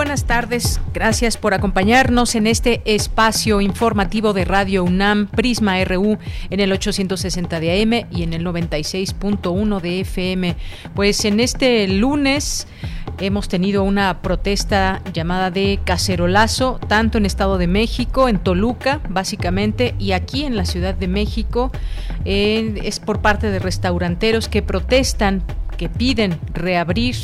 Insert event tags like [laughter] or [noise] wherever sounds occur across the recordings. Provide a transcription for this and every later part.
Buenas tardes. Gracias por acompañarnos en este espacio informativo de Radio UNAM Prisma RU en el 860 de AM y en el 96.1 de FM. Pues en este lunes hemos tenido una protesta llamada de cacerolazo, tanto en Estado de México, en Toluca, básicamente, y aquí en la Ciudad de México. Eh, es por parte de restauranteros que protestan que piden reabrir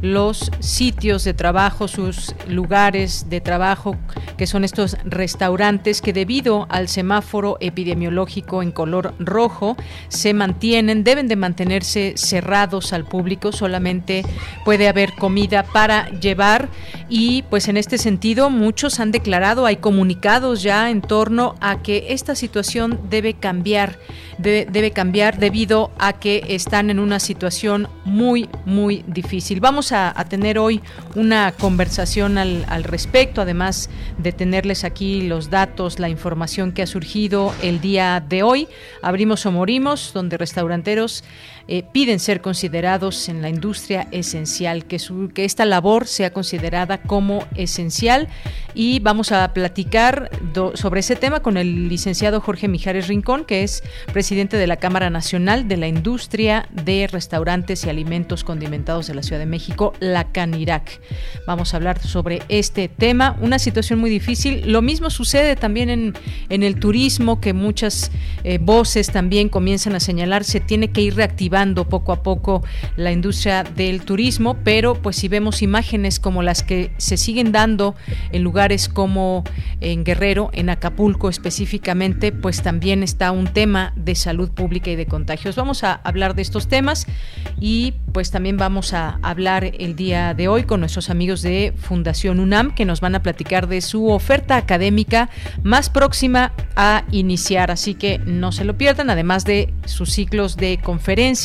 los sitios de trabajo, sus lugares de trabajo, que son estos restaurantes que debido al semáforo epidemiológico en color rojo se mantienen, deben de mantenerse cerrados al público, solamente puede haber comida para llevar. Y pues en este sentido muchos han declarado, hay comunicados ya en torno a que esta situación debe cambiar debe, cambiar debido a que están en una situación muy, muy difícil. Vamos a, tener hoy una conversación al, respecto, además de tenerles aquí los datos, la información que ha surgido el día de hoy. Abrimos o morimos, donde restauranteros eh, piden ser considerados en la industria esencial, que, que esta labor sea considerada como esencial. Y vamos a platicar sobre ese tema con el licenciado Jorge Mijares Rincón, que es presidente de la Cámara Nacional de la Industria de Restaurantes y Alimentos Condimentados de la Ciudad de México, la CANIRAC. Vamos a hablar sobre este tema, una situación muy difícil. Lo mismo sucede también en, en el turismo, que muchas eh, voces también comienzan a señalar, se tiene que ir reactivando poco a poco la industria del turismo, pero pues si vemos imágenes como las que se siguen dando en lugares como en Guerrero, en Acapulco específicamente, pues también está un tema de salud pública y de contagios. Vamos a hablar de estos temas y pues también vamos a hablar el día de hoy con nuestros amigos de Fundación UNAM que nos van a platicar de su oferta académica más próxima a iniciar, así que no se lo pierdan, además de sus ciclos de conferencias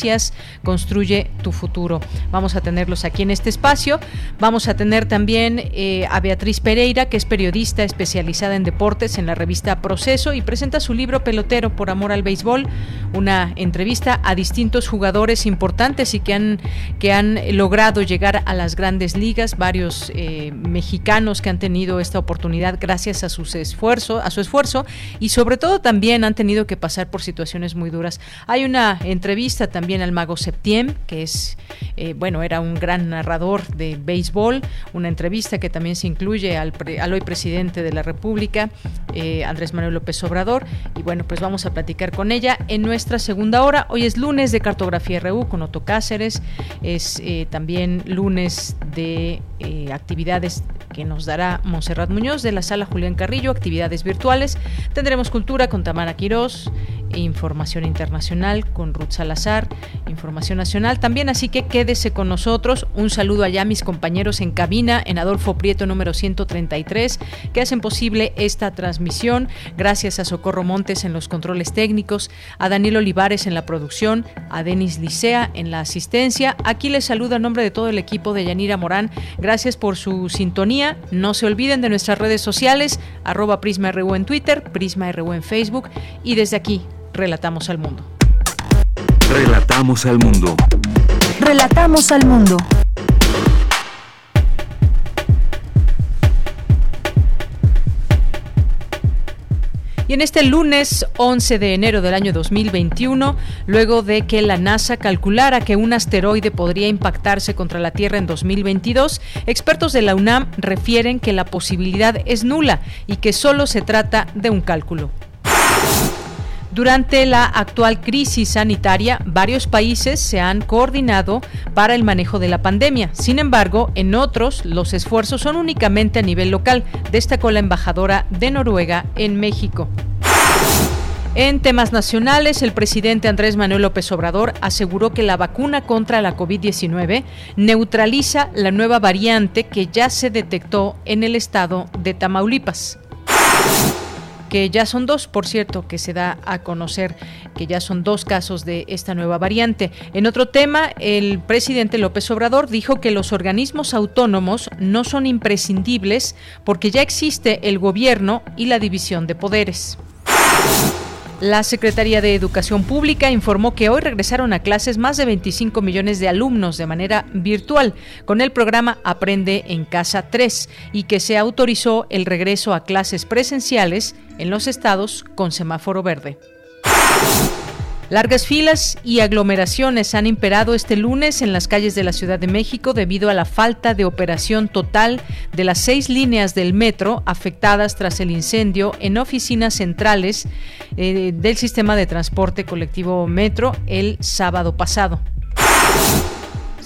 Construye tu futuro. Vamos a tenerlos aquí en este espacio. Vamos a tener también eh, a Beatriz Pereira, que es periodista especializada en deportes en la revista Proceso y presenta su libro Pelotero por amor al béisbol, una entrevista a distintos jugadores importantes y que han, que han logrado llegar a las grandes ligas, varios eh, mexicanos que han tenido esta oportunidad gracias a sus esfuerzos, a su esfuerzo y sobre todo también han tenido que pasar por situaciones muy duras. Hay una entrevista también al mago Septiem, que es, eh, bueno, era un gran narrador de béisbol, una entrevista que también se incluye al, hoy presidente de la República, eh, Andrés Manuel López Obrador, y bueno, pues vamos a platicar con ella en nuestra segunda hora. Hoy es lunes de Cartografía RU con Otto Cáceres, es eh, también lunes de actividades que nos dará Monserrat Muñoz de la Sala Julián Carrillo, actividades virtuales. Tendremos cultura con Tamara Quirós, información internacional con Ruth Salazar, información nacional también, así que quédese con nosotros. Un saludo allá a mis compañeros en cabina, en Adolfo Prieto número 133, que hacen posible esta transmisión. Gracias a Socorro Montes en los controles técnicos, a Daniel Olivares en la producción, a Denis Licea en la asistencia. Aquí les saluda en nombre de todo el equipo de Yanira Morán. Gracias por su sintonía. No se olviden de nuestras redes sociales, arroba Prisma RU en Twitter, Prisma RU en Facebook y desde aquí Relatamos al mundo. Relatamos al mundo. Relatamos al mundo. Y en este lunes 11 de enero del año 2021, luego de que la NASA calculara que un asteroide podría impactarse contra la Tierra en 2022, expertos de la UNAM refieren que la posibilidad es nula y que solo se trata de un cálculo. Durante la actual crisis sanitaria, varios países se han coordinado para el manejo de la pandemia. Sin embargo, en otros, los esfuerzos son únicamente a nivel local, destacó la embajadora de Noruega en México. En temas nacionales, el presidente Andrés Manuel López Obrador aseguró que la vacuna contra la COVID-19 neutraliza la nueva variante que ya se detectó en el estado de Tamaulipas que ya son dos, por cierto, que se da a conocer que ya son dos casos de esta nueva variante. En otro tema, el presidente López Obrador dijo que los organismos autónomos no son imprescindibles porque ya existe el gobierno y la división de poderes. La Secretaría de Educación Pública informó que hoy regresaron a clases más de 25 millones de alumnos de manera virtual con el programa Aprende en Casa 3 y que se autorizó el regreso a clases presenciales en los estados con semáforo verde. Largas filas y aglomeraciones han imperado este lunes en las calles de la Ciudad de México debido a la falta de operación total de las seis líneas del metro afectadas tras el incendio en oficinas centrales eh, del sistema de transporte colectivo Metro el sábado pasado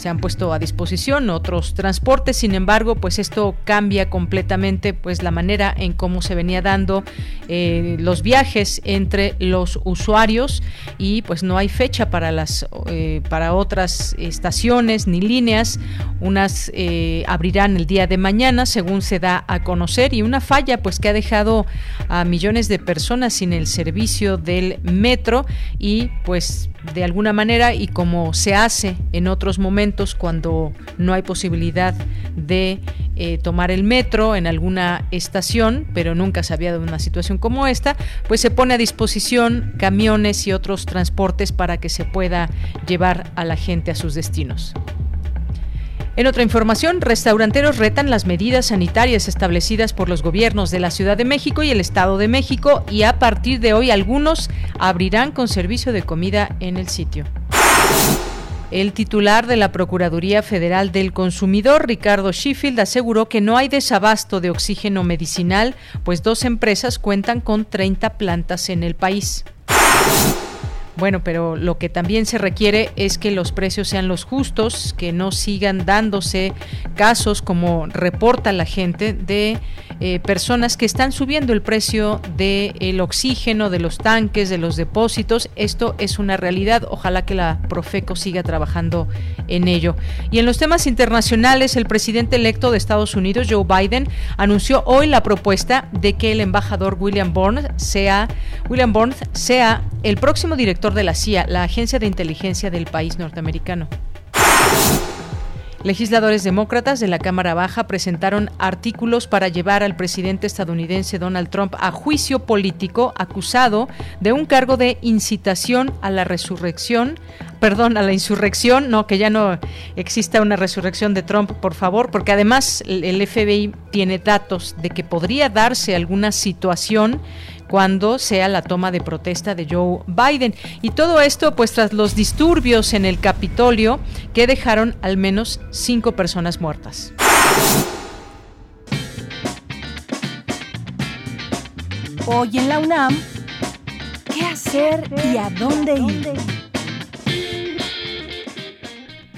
se han puesto a disposición otros transportes, sin embargo, pues esto cambia completamente pues la manera en cómo se venía dando eh, los viajes entre los usuarios y pues no hay fecha para las eh, para otras estaciones ni líneas, unas eh, abrirán el día de mañana según se da a conocer y una falla pues que ha dejado a millones de personas sin el servicio del metro y pues de alguna manera y como se hace en otros momentos cuando no hay posibilidad de eh, tomar el metro en alguna estación, pero nunca se había dado una situación como esta, pues se pone a disposición camiones y otros transportes para que se pueda llevar a la gente a sus destinos. En otra información, restauranteros retan las medidas sanitarias establecidas por los gobiernos de la Ciudad de México y el Estado de México y a partir de hoy algunos abrirán con servicio de comida en el sitio. El titular de la Procuraduría Federal del Consumidor, Ricardo Sheffield, aseguró que no hay desabasto de oxígeno medicinal, pues dos empresas cuentan con 30 plantas en el país. Bueno, pero lo que también se requiere es que los precios sean los justos, que no sigan dándose casos como reporta la gente de eh, personas que están subiendo el precio del oxígeno, de los tanques, de los depósitos. Esto es una realidad. Ojalá que la Profeco siga trabajando en ello. Y en los temas internacionales, el presidente electo de Estados Unidos, Joe Biden, anunció hoy la propuesta de que el embajador William Burns sea, William Burns sea el próximo director de la CIA, la agencia de inteligencia del país norteamericano. Legisladores demócratas de la Cámara Baja presentaron artículos para llevar al presidente estadounidense Donald Trump a juicio político acusado de un cargo de incitación a la resurrección, perdón, a la insurrección, no, que ya no exista una resurrección de Trump, por favor, porque además el FBI tiene datos de que podría darse alguna situación cuando sea la toma de protesta de Joe Biden. Y todo esto pues tras los disturbios en el Capitolio que dejaron al menos cinco personas muertas. Hoy en la UNAM, ¿qué hacer y a dónde ir?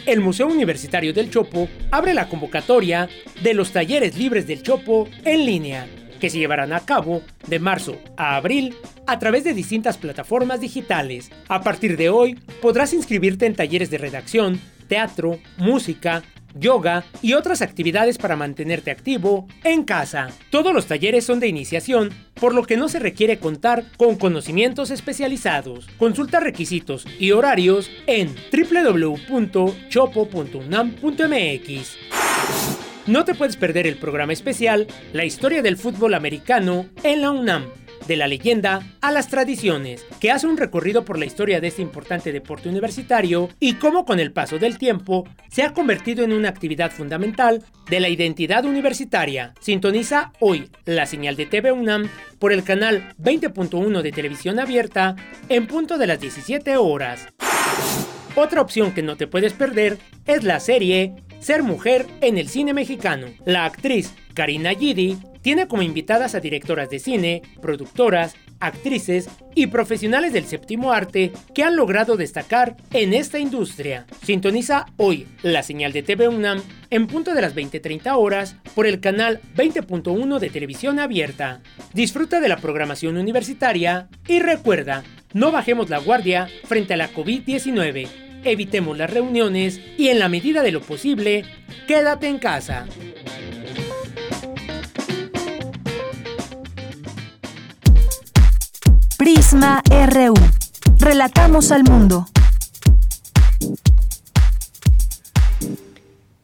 El Museo Universitario del Chopo abre la convocatoria de los talleres libres del Chopo en línea que se llevarán a cabo de marzo a abril a través de distintas plataformas digitales. A partir de hoy podrás inscribirte en talleres de redacción, teatro, música, yoga y otras actividades para mantenerte activo en casa. Todos los talleres son de iniciación, por lo que no se requiere contar con conocimientos especializados. Consulta requisitos y horarios en www.chopo.unam.mx. No te puedes perder el programa especial La historia del fútbol americano en la UNAM, de la leyenda a las tradiciones, que hace un recorrido por la historia de este importante deporte universitario y cómo con el paso del tiempo se ha convertido en una actividad fundamental de la identidad universitaria. Sintoniza hoy la señal de TV UNAM por el canal 20.1 de televisión abierta en punto de las 17 horas. Otra opción que no te puedes perder es la serie Ser mujer en el cine mexicano. La actriz Karina Gidi tiene como invitadas a directoras de cine, productoras, actrices y profesionales del séptimo arte que han logrado destacar en esta industria. Sintoniza hoy la señal de TV UNAM en punto de las 20:30 horas por el canal 20.1 de televisión abierta. Disfruta de la programación universitaria y recuerda, no bajemos la guardia frente a la COVID-19. Evitemos las reuniones y en la medida de lo posible, quédate en casa. Prisma RU. Relatamos al mundo.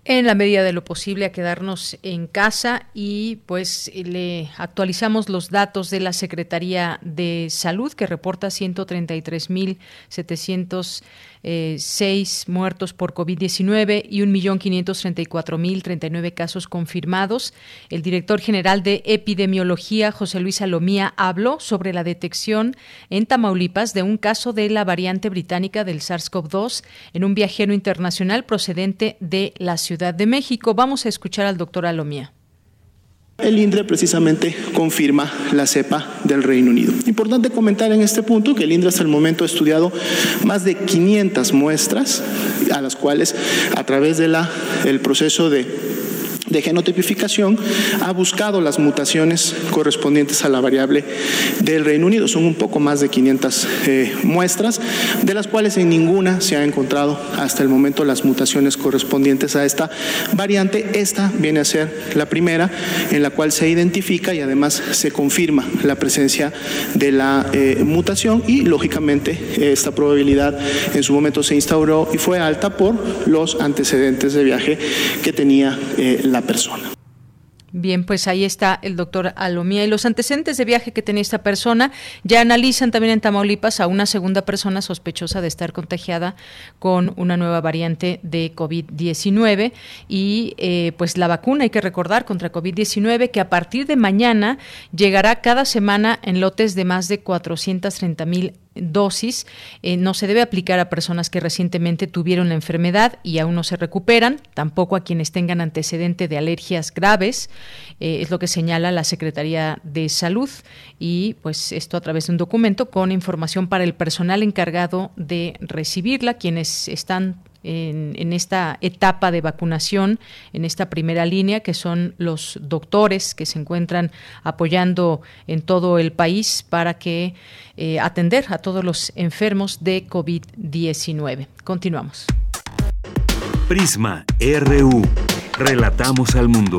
En la medida de lo posible a quedarnos en casa y pues le actualizamos los datos de la Secretaría de Salud que reporta 133.700 eh, seis muertos por COVID-19 y 1.534.039 casos confirmados. El director general de epidemiología, José Luis Salomía, habló sobre la detección en Tamaulipas de un caso de la variante británica del SARS-CoV-2 en un viajero internacional procedente de la Ciudad de México. Vamos a escuchar al doctor Alomía. El INDRE precisamente confirma la cepa del Reino Unido. Importante comentar en este punto que el INDRE hasta el momento ha estudiado más de 500 muestras a las cuales a través del el proceso de de genotipificación ha buscado las mutaciones correspondientes a la variable del Reino Unido. Son un poco más de 500 eh, muestras, de las cuales en ninguna se ha encontrado hasta el momento las mutaciones correspondientes a esta variante. Esta viene a ser la primera en la cual se identifica y además se confirma la presencia de la eh, mutación y lógicamente esta probabilidad en su momento se instauró y fue alta por los antecedentes de viaje que tenía eh, la persona. Bien, pues ahí está el doctor Alomía. Y los antecedentes de viaje que tenía esta persona ya analizan también en Tamaulipas a una segunda persona sospechosa de estar contagiada con una nueva variante de COVID-19. Y eh, pues la vacuna, hay que recordar, contra COVID-19, que a partir de mañana llegará cada semana en lotes de más de 430 mil dosis eh, no se debe aplicar a personas que recientemente tuvieron la enfermedad y aún no se recuperan, tampoco a quienes tengan antecedente de alergias graves, eh, es lo que señala la Secretaría de Salud y pues esto a través de un documento con información para el personal encargado de recibirla, quienes están en, esta etapa de vacunación, en esta primera línea, que son los doctores que se encuentran apoyando en todo el país para que eh, atender a todos los enfermos de COVID-19. Continuamos. Prisma RU. Relatamos al mundo.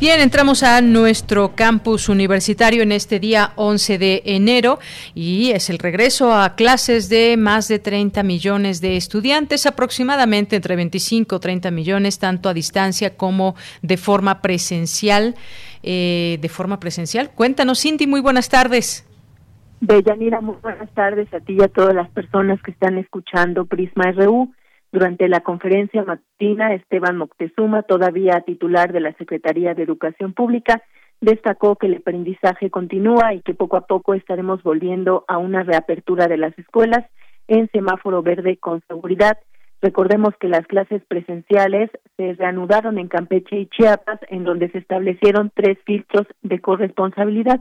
Bien, entramos a nuestro campus universitario en este día 11 de enero y es el regreso a clases de más de 30 millones de estudiantes, aproximadamente entre 25 y 30 millones, tanto a distancia como de forma presencial. Eh, de forma presencial. Cuéntanos, Cindy, muy buenas tardes. Bellanira, muy buenas tardes a ti y a todas las personas que están escuchando Prisma RU. Durante la conferencia matutina, Esteban Moctezuma, todavía titular de la Secretaría de Educación Pública, destacó que el aprendizaje continúa y que poco a poco estaremos volviendo a una reapertura de las escuelas en semáforo verde con seguridad. Recordemos que las clases presenciales se reanudaron en Campeche y Chiapas, en donde se establecieron tres filtros de corresponsabilidad,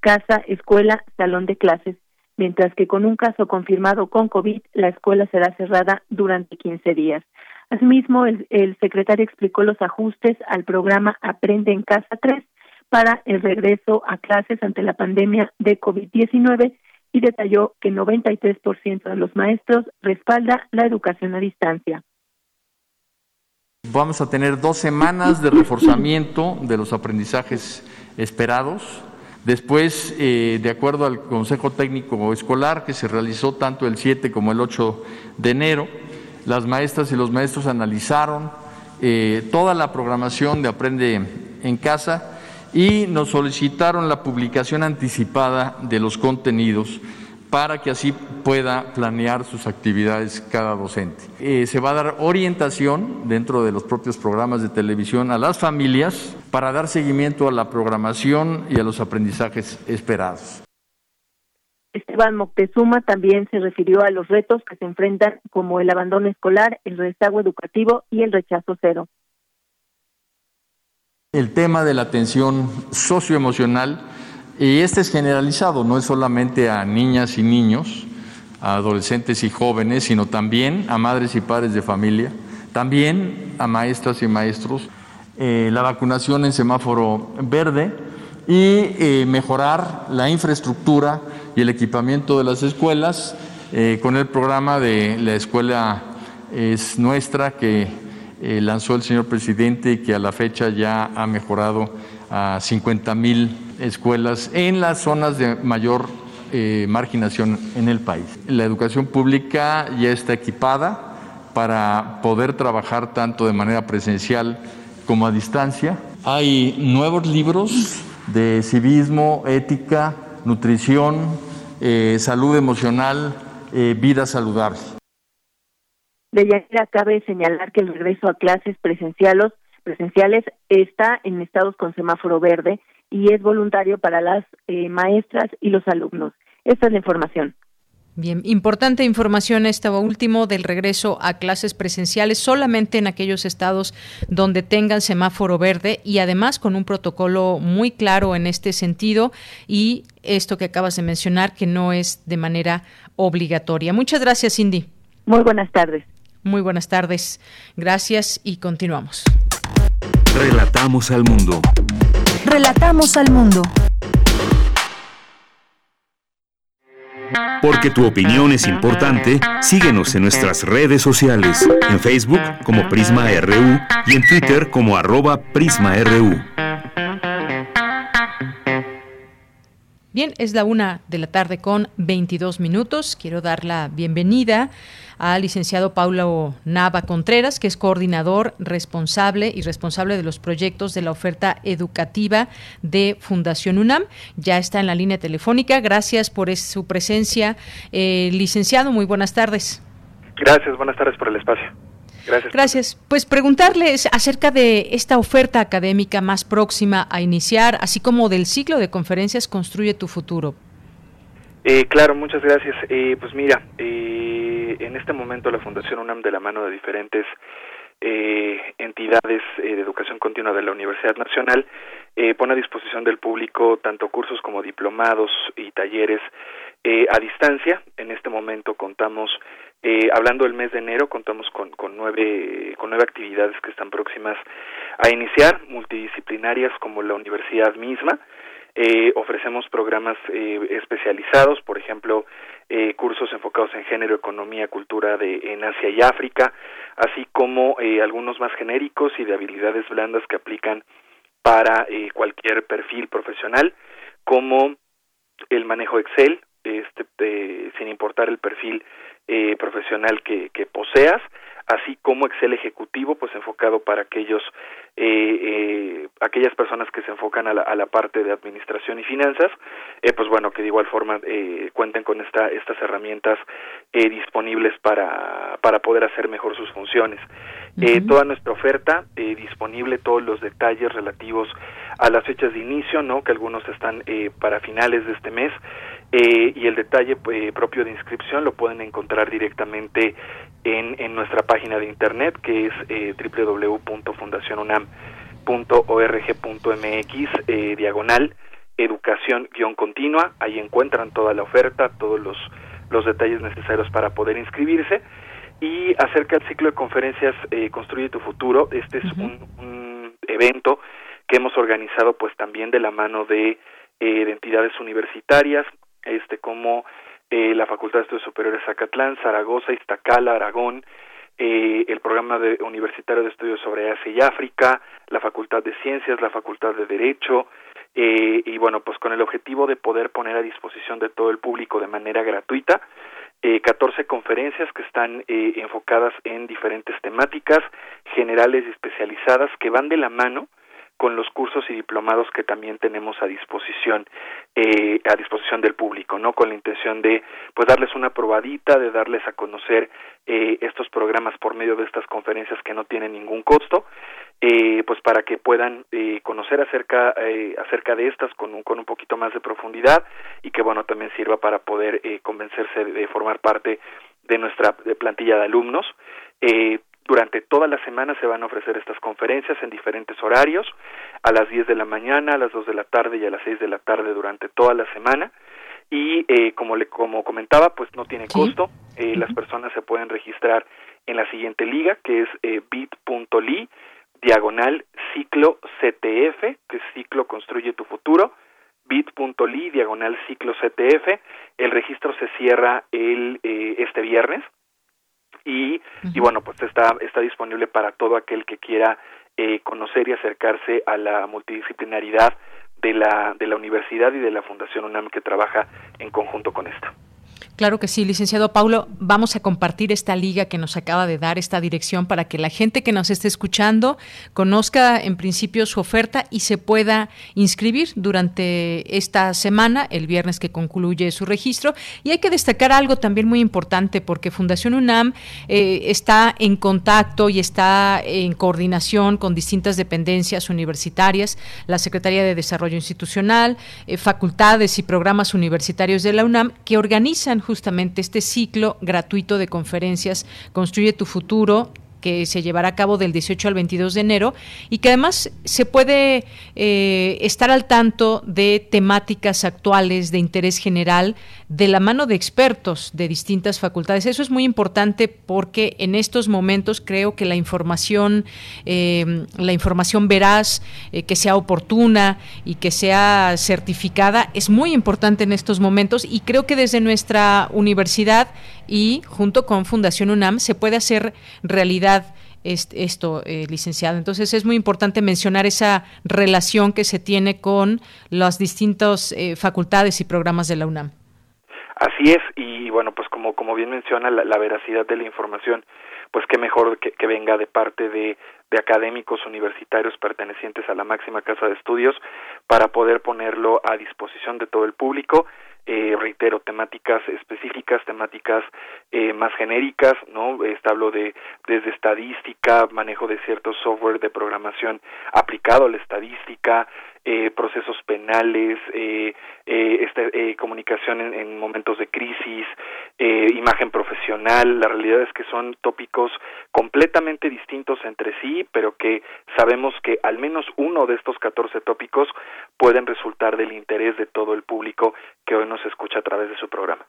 casa, escuela, salón de clases mientras que con un caso confirmado con COVID, la escuela será cerrada durante 15 días. Asimismo, el, secretario explicó los ajustes al programa Aprende en Casa 3 para el regreso a clases ante la pandemia de COVID-19 y detalló que 93% de los maestros respalda la educación a distancia. Vamos a tener dos semanas de reforzamiento de los aprendizajes esperados Después, eh, de acuerdo al Consejo Técnico Escolar, que se realizó tanto el 7 como el 8 de enero, las maestras y los maestros analizaron eh, toda la programación de Aprende en Casa y nos solicitaron la publicación anticipada de los contenidos para que así pueda planear sus actividades cada docente. Eh, se va a dar orientación dentro de los propios programas de televisión a las familias para dar seguimiento a la programación y a los aprendizajes esperados. Esteban Moctezuma también se refirió a los retos que se enfrentan como el abandono escolar, el rezago educativo y el rechazo cero. El tema de la atención socioemocional y este es generalizado, no es solamente a niñas y niños, a adolescentes y jóvenes, sino también a madres y padres de familia, también a maestras y maestros, eh, la vacunación en semáforo verde y eh, mejorar la infraestructura y el equipamiento de las escuelas eh, con el programa de la escuela es nuestra que lanzó el señor presidente y que a la fecha ya ha mejorado a 50 mil escuelas en las zonas de mayor eh, marginación en el país. La educación pública ya está equipada para poder trabajar tanto de manera presencial como a distancia. Hay nuevos libros de civismo, ética, nutrición, eh, salud emocional, eh, vida saludable. De ya cabe señalar que el regreso a clases presenciales, presenciales está en estados con semáforo verde y es voluntario para las eh, maestras y los alumnos. Esta es la información. Bien, importante información esta último del regreso a clases presenciales solamente en aquellos estados donde tengan semáforo verde y además con un protocolo muy claro en este sentido y esto que acabas de mencionar que no es de manera obligatoria. Muchas gracias, Cindy. Muy buenas tardes. Muy buenas tardes. Gracias y continuamos. Relatamos al mundo. Relatamos al mundo. Porque tu opinión es importante, síguenos en nuestras redes sociales, en Facebook como Prisma RU y en Twitter como arroba PrismaRU. Bien, es la una de la tarde con 22 minutos. Quiero dar la bienvenida al licenciado Paulo Nava Contreras, que es coordinador responsable y responsable de los proyectos de la oferta educativa de Fundación UNAM. Ya está en la línea telefónica. Gracias por su presencia. Eh, licenciado, muy buenas tardes. Gracias, buenas tardes por el espacio. Gracias. Gracias. Pues preguntarles acerca de esta oferta académica más próxima a iniciar, así como del ciclo de conferencias Construye tu futuro. Eh, claro, muchas gracias. Eh, pues mira, eh, en este momento la Fundación UNAM, de la mano de diferentes entidades de educación continua de la Universidad Nacional, pone a disposición del público tanto cursos como diplomados y talleres a distancia. En este momento contamos, hablando del mes de enero, contamos con, con, nueve, con nueve actividades que están próximas a iniciar, multidisciplinarias como la universidad misma, eh, ofrecemos programas eh, especializados, por ejemplo, eh, cursos enfocados en género, economía, cultura de, en Asia y África, así como eh, algunos más genéricos y de habilidades blandas que aplican para cualquier perfil profesional, como el manejo Excel, este, sin importar el perfil profesional que, que poseas, así como Excel ejecutivo, pues enfocado para aquellos eh, eh, aquellas personas que se enfocan a la, a la parte de administración y finanzas, eh, pues bueno, que de igual forma eh, cuenten con esta, estas herramientas eh, disponibles para, para poder hacer mejor sus funciones. eh, toda nuestra oferta disponible, todos los detalles relativos a las fechas de inicio, ¿no? que algunos están eh, para finales de este mes, eh, y el detalle eh, propio de inscripción lo pueden encontrar directamente en, en nuestra página de internet que es eh, www.fundacionunam.org.mx eh, diagonal educación guion continua ahí encuentran toda la oferta todos los los detalles necesarios para poder inscribirse y acerca del ciclo de conferencias eh, Construye tu futuro este es uh -huh. un, un evento que hemos organizado pues también de la mano de, eh, de entidades universitarias este como eh, la Facultad de Estudios Superiores Zacatlán, Zaragoza, Iztacala, Aragón, eh, el programa de, universitario de estudios sobre Asia y África, la Facultad de Ciencias, la Facultad de Derecho, eh, y bueno, pues con el objetivo de poder poner a disposición de todo el público de manera gratuita eh, 14 conferencias que están eh, enfocadas en diferentes temáticas generales y especializadas que van de la mano con los cursos y diplomados que también tenemos a disposición eh, a disposición del público no con la intención de pues darles una probadita de darles a conocer eh, estos programas por medio de estas conferencias que no tienen ningún costo eh, pues para que puedan eh, conocer acerca eh, acerca de estas con un, con un poquito más de profundidad y que bueno también sirva para poder eh, convencerse de formar parte de nuestra plantilla de alumnos. Eh, durante toda la semana se van a ofrecer estas conferencias en diferentes horarios, a las 10 de la mañana, a las 2 de la tarde y a las 6 de la tarde durante toda la semana. Y eh, como, le, como comentaba, pues no tiene costo. Eh, Las personas se pueden registrar en la siguiente liga, que es eh, bit.ly, diagonal ciclo CTF, que es ciclo construye tu futuro, bit.ly, diagonal ciclo CTF. El registro se cierra el, eh, este viernes y, y bueno, pues está, está disponible para todo aquel que quiera eh, conocer y acercarse a la multidisciplinaridad de la, de la universidad y de la Fundación UNAM que trabaja en conjunto con esta. Claro que sí, licenciado Paulo. Vamos a compartir esta liga que nos acaba de dar, esta dirección, para que la gente que nos esté escuchando conozca en principio su oferta y se pueda inscribir durante esta semana, el viernes que concluye su registro. Y hay que destacar algo también muy importante, porque Fundación UNAM eh, está en contacto y está en coordinación con distintas dependencias universitarias, la Secretaría de Desarrollo Institucional, eh, facultades y programas universitarios de la UNAM, que organizan justamente este ciclo gratuito de conferencias Construye tu futuro que se llevará a cabo del 18 al 22 de enero y que además se puede eh, estar al tanto de temáticas actuales de interés general de la mano de expertos de distintas facultades. Eso es muy importante porque en estos momentos creo que la información, eh, la información veraz, eh, que sea oportuna y que sea certificada, es muy importante en estos momentos y creo que desde nuestra universidad y junto con Fundación UNAM se puede hacer realidad esto, eh, licenciado. Entonces es muy importante mencionar esa relación que se tiene con las distintas eh, facultades y programas de la UNAM. Así es, y bueno, pues como, como bien menciona, la, veracidad de la información, pues qué mejor que, que venga de parte de académicos universitarios pertenecientes a la máxima casa de estudios para poder ponerlo a disposición de todo el público eh, reitero, temáticas específicas, temáticas eh, más genéricas, ¿no? Este, hablo de desde estadística, manejo de ciertos software de programación aplicado a la estadística, eh, procesos penales, eh, eh, este, eh, comunicación en, en, momentos de crisis, eh, imagen profesional. La realidad es que son tópicos completamente distintos entre sí, pero que sabemos que al menos uno de estos 14 tópicos pueden resultar del interés de todo el público que hoy nos escucha a través de su programa.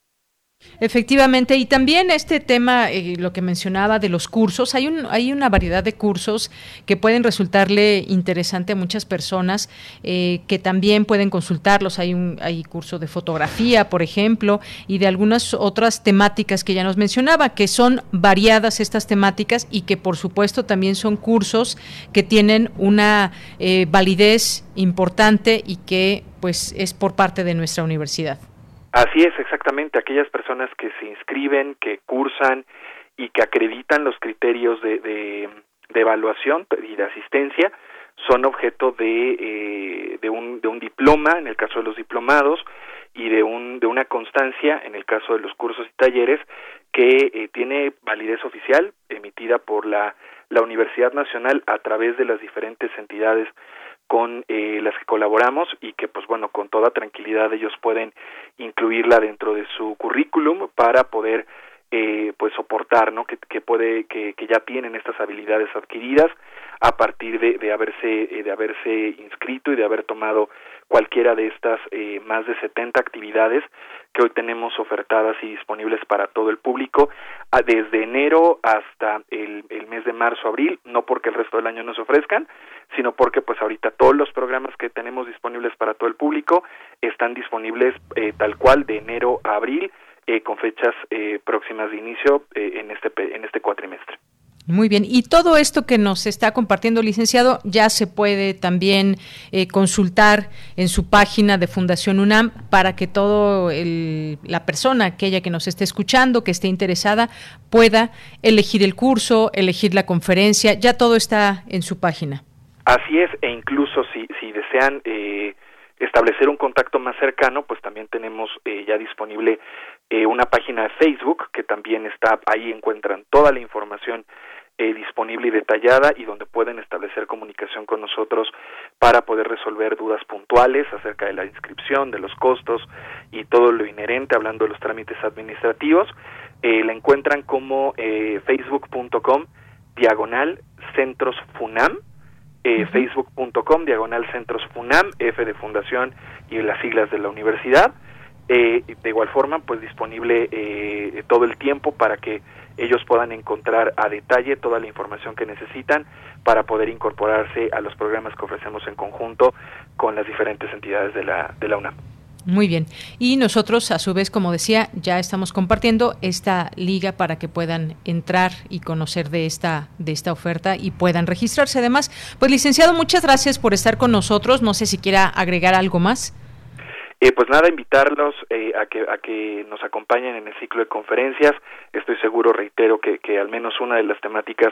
Efectivamente, y también este tema, eh, lo que mencionaba de los cursos, hay, un, hay una variedad de cursos que pueden resultarle interesante a muchas personas, eh, que también pueden consultarlos. Hay un hay curso de fotografía, por ejemplo, y de algunas otras temáticas que ya nos mencionaba, que son variadas estas temáticas y que por supuesto también son cursos que tienen una eh, validez importante y que pues es por parte de nuestra universidad. Así es, exactamente. Aquellas personas que se inscriben, que cursan y que acreditan los criterios de, de, evaluación y de asistencia son objeto de, eh, de, un, de un diploma, en el caso de los diplomados, y de, un, de una constancia, en el caso de los cursos y talleres, que eh, tiene validez oficial emitida por la, la Universidad Nacional a través de las diferentes entidades con eh, las que colaboramos y que pues bueno con toda tranquilidad ellos pueden incluirla dentro de su currículum para poder eh, pues soportar no que, que puede que, que ya tienen estas habilidades adquiridas a partir de, de haberse eh, de haberse inscrito y de haber tomado cualquiera de estas eh, más de 70 actividades que hoy tenemos ofertadas y disponibles para todo el público a, desde enero hasta el, el mes de marzo abril no porque el resto del año no se ofrezcan sino porque pues ahorita todos los programas que tenemos disponibles para todo el público están disponibles eh, tal cual de enero a abril eh, con fechas eh, próximas de inicio eh, en este en este cuatrimestre. Muy bien, y todo esto que nos está compartiendo, licenciado, ya se puede también eh, consultar en su página de Fundación UNAM para que todo la persona, aquella que nos esté escuchando, que esté interesada, pueda elegir el curso, elegir la conferencia, ya todo está en su página. Así es, e incluso si, si desean eh, establecer un contacto más cercano, pues también tenemos eh, ya disponible eh, una página de Facebook que también está ahí encuentran toda la información eh, disponible y detallada y donde pueden establecer comunicación con nosotros para poder resolver dudas puntuales acerca de la inscripción, de los costos y todo lo inherente, hablando de los trámites administrativos. Eh, la encuentran como eh, facebook.com diagonal centros eh, facebook.com diagonal centros funam f de fundación y las siglas de la universidad eh, de igual forma pues disponible eh, todo el tiempo para que ellos puedan encontrar a detalle toda la información que necesitan para poder incorporarse a los programas que ofrecemos en conjunto con las diferentes entidades de la, de la UNAM. Muy bien. Y nosotros, a su vez, como decía, ya estamos compartiendo esta liga para que puedan entrar y conocer de esta, de esta oferta y puedan registrarse. Además, pues licenciado, muchas gracias por estar con nosotros. No sé si quiera agregar algo más. Eh, pues nada, invitarlos eh, a, que, a que nos acompañen en el ciclo de conferencias. Estoy seguro, reitero, que, que al menos una de las temáticas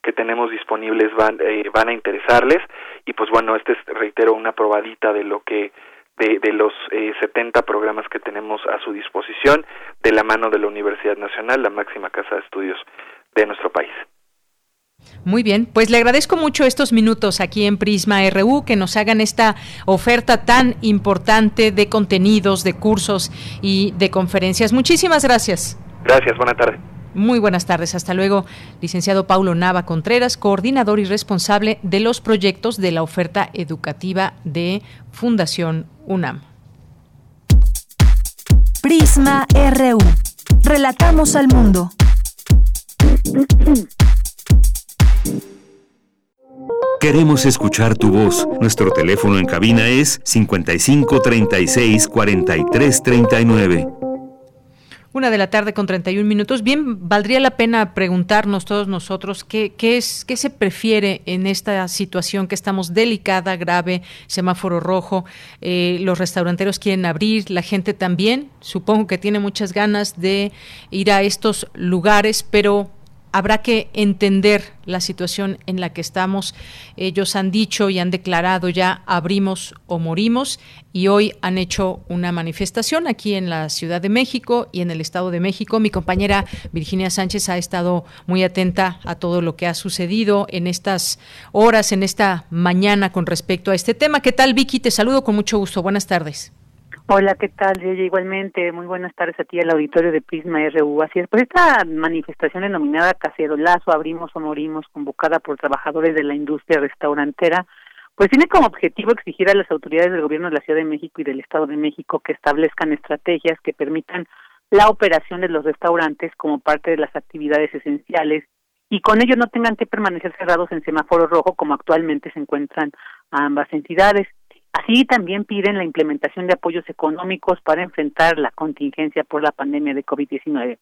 que tenemos disponibles van, eh, van a interesarles. Y pues bueno, este es, reitero, una probadita de lo que de, de los eh, 70 programas que tenemos a su disposición de la mano de la Universidad Nacional, la máxima casa de estudios de nuestro país. Muy bien, pues le agradezco mucho estos minutos aquí en Prisma RU que nos hagan esta oferta tan importante de contenidos, de cursos y de conferencias. Muchísimas gracias. Gracias, buena tarde. Muy buenas tardes, hasta luego. Licenciado Paulo Nava Contreras, coordinador y responsable de los proyectos de la oferta educativa de Fundación UNAM. Prisma RU. Relatamos al mundo. Queremos escuchar tu voz. Nuestro teléfono en cabina es 55 36 43 39. Una de la tarde con 31 minutos. Bien, valdría la pena preguntarnos todos nosotros qué, qué, es, qué se prefiere en esta situación que estamos delicada, grave, semáforo rojo. Eh, los restauranteros quieren abrir, la gente también. Supongo que tiene muchas ganas de ir a estos lugares, pero habrá que entender la situación en la que estamos. Ellos han dicho y han declarado ya abrimos o morimos y hoy han hecho una manifestación aquí en la Ciudad de México y en el Estado de México. Mi compañera Virginia Sánchez ha estado muy atenta a todo lo que ha sucedido en estas horas, en esta mañana con respecto a este tema. ¿Qué tal, Vicky? Te saludo con mucho gusto. Buenas tardes. Hola, ¿qué tal? Yo igualmente, muy buenas tardes a ti, al auditorio de Prisma RU. Así es, pues esta manifestación denominada Cacerolazo, Abrimos o Morimos, convocada por trabajadores de la industria restaurantera, pues tiene como objetivo exigir a las autoridades del gobierno de la Ciudad de México y del Estado de México que establezcan estrategias que permitan la operación de los restaurantes como parte de las actividades esenciales y con ello no tengan que permanecer cerrados en semáforo rojo como actualmente se encuentran ambas entidades. Así también piden la implementación de apoyos económicos para enfrentar la contingencia por la pandemia de COVID-19.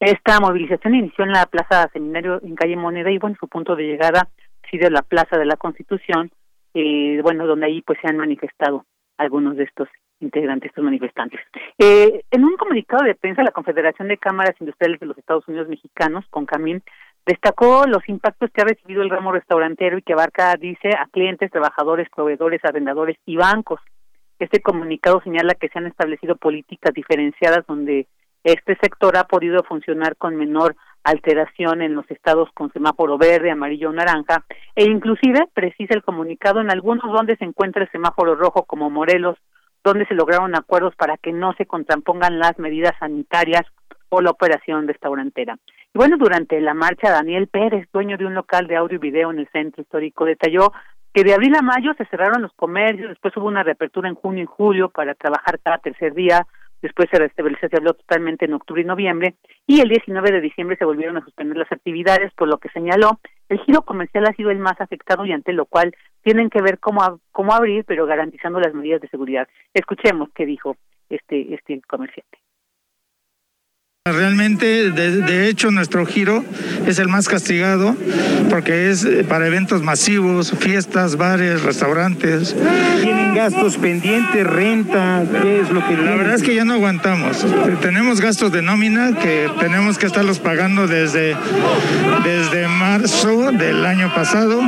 Esta movilización inició en la Plaza Seminario en calle Moneda y bueno, su punto de llegada ha sido la Plaza de la Constitución, eh, bueno, donde ahí pues se han manifestado algunos de estos integrantes, estos manifestantes. Eh, en un comunicado de prensa, la Confederación de Cámaras Industriales de los Estados Unidos Mexicanos, con CAMIN, Destacó los impactos que ha recibido el ramo restaurantero y que abarca, dice, a clientes, trabajadores, proveedores, arrendadores y bancos. Este comunicado señala que se han establecido políticas diferenciadas donde este sector ha podido funcionar con menor alteración en los estados con semáforo verde, amarillo o naranja, e inclusive precisa el comunicado en algunos donde se encuentra el semáforo rojo como Morelos, donde se lograron acuerdos para que no se contrapongan las medidas sanitarias o la operación restaurantera. Y bueno, durante la marcha, Daniel Pérez, dueño de un local de audio y video en el centro histórico, detalló que de abril a mayo se cerraron los comercios, después hubo una reapertura en junio y julio para trabajar cada tercer día, después se restableció, se habló totalmente en octubre y noviembre, y el 19 de diciembre se volvieron a suspender las actividades, por lo que señaló, el giro comercial ha sido el más afectado y ante lo cual tienen que ver cómo, cómo abrir, pero garantizando las medidas de seguridad. Escuchemos qué dijo este, este comerciante. Realmente, de, de, hecho, nuestro giro es el más castigado porque es para eventos masivos, fiestas, bares, restaurantes. ¿Tienen gastos pendientes, renta? ¿Qué es lo que La verdad es que ya no aguantamos. Tenemos gastos de nómina que tenemos que estarlos pagando desde, desde marzo del año pasado.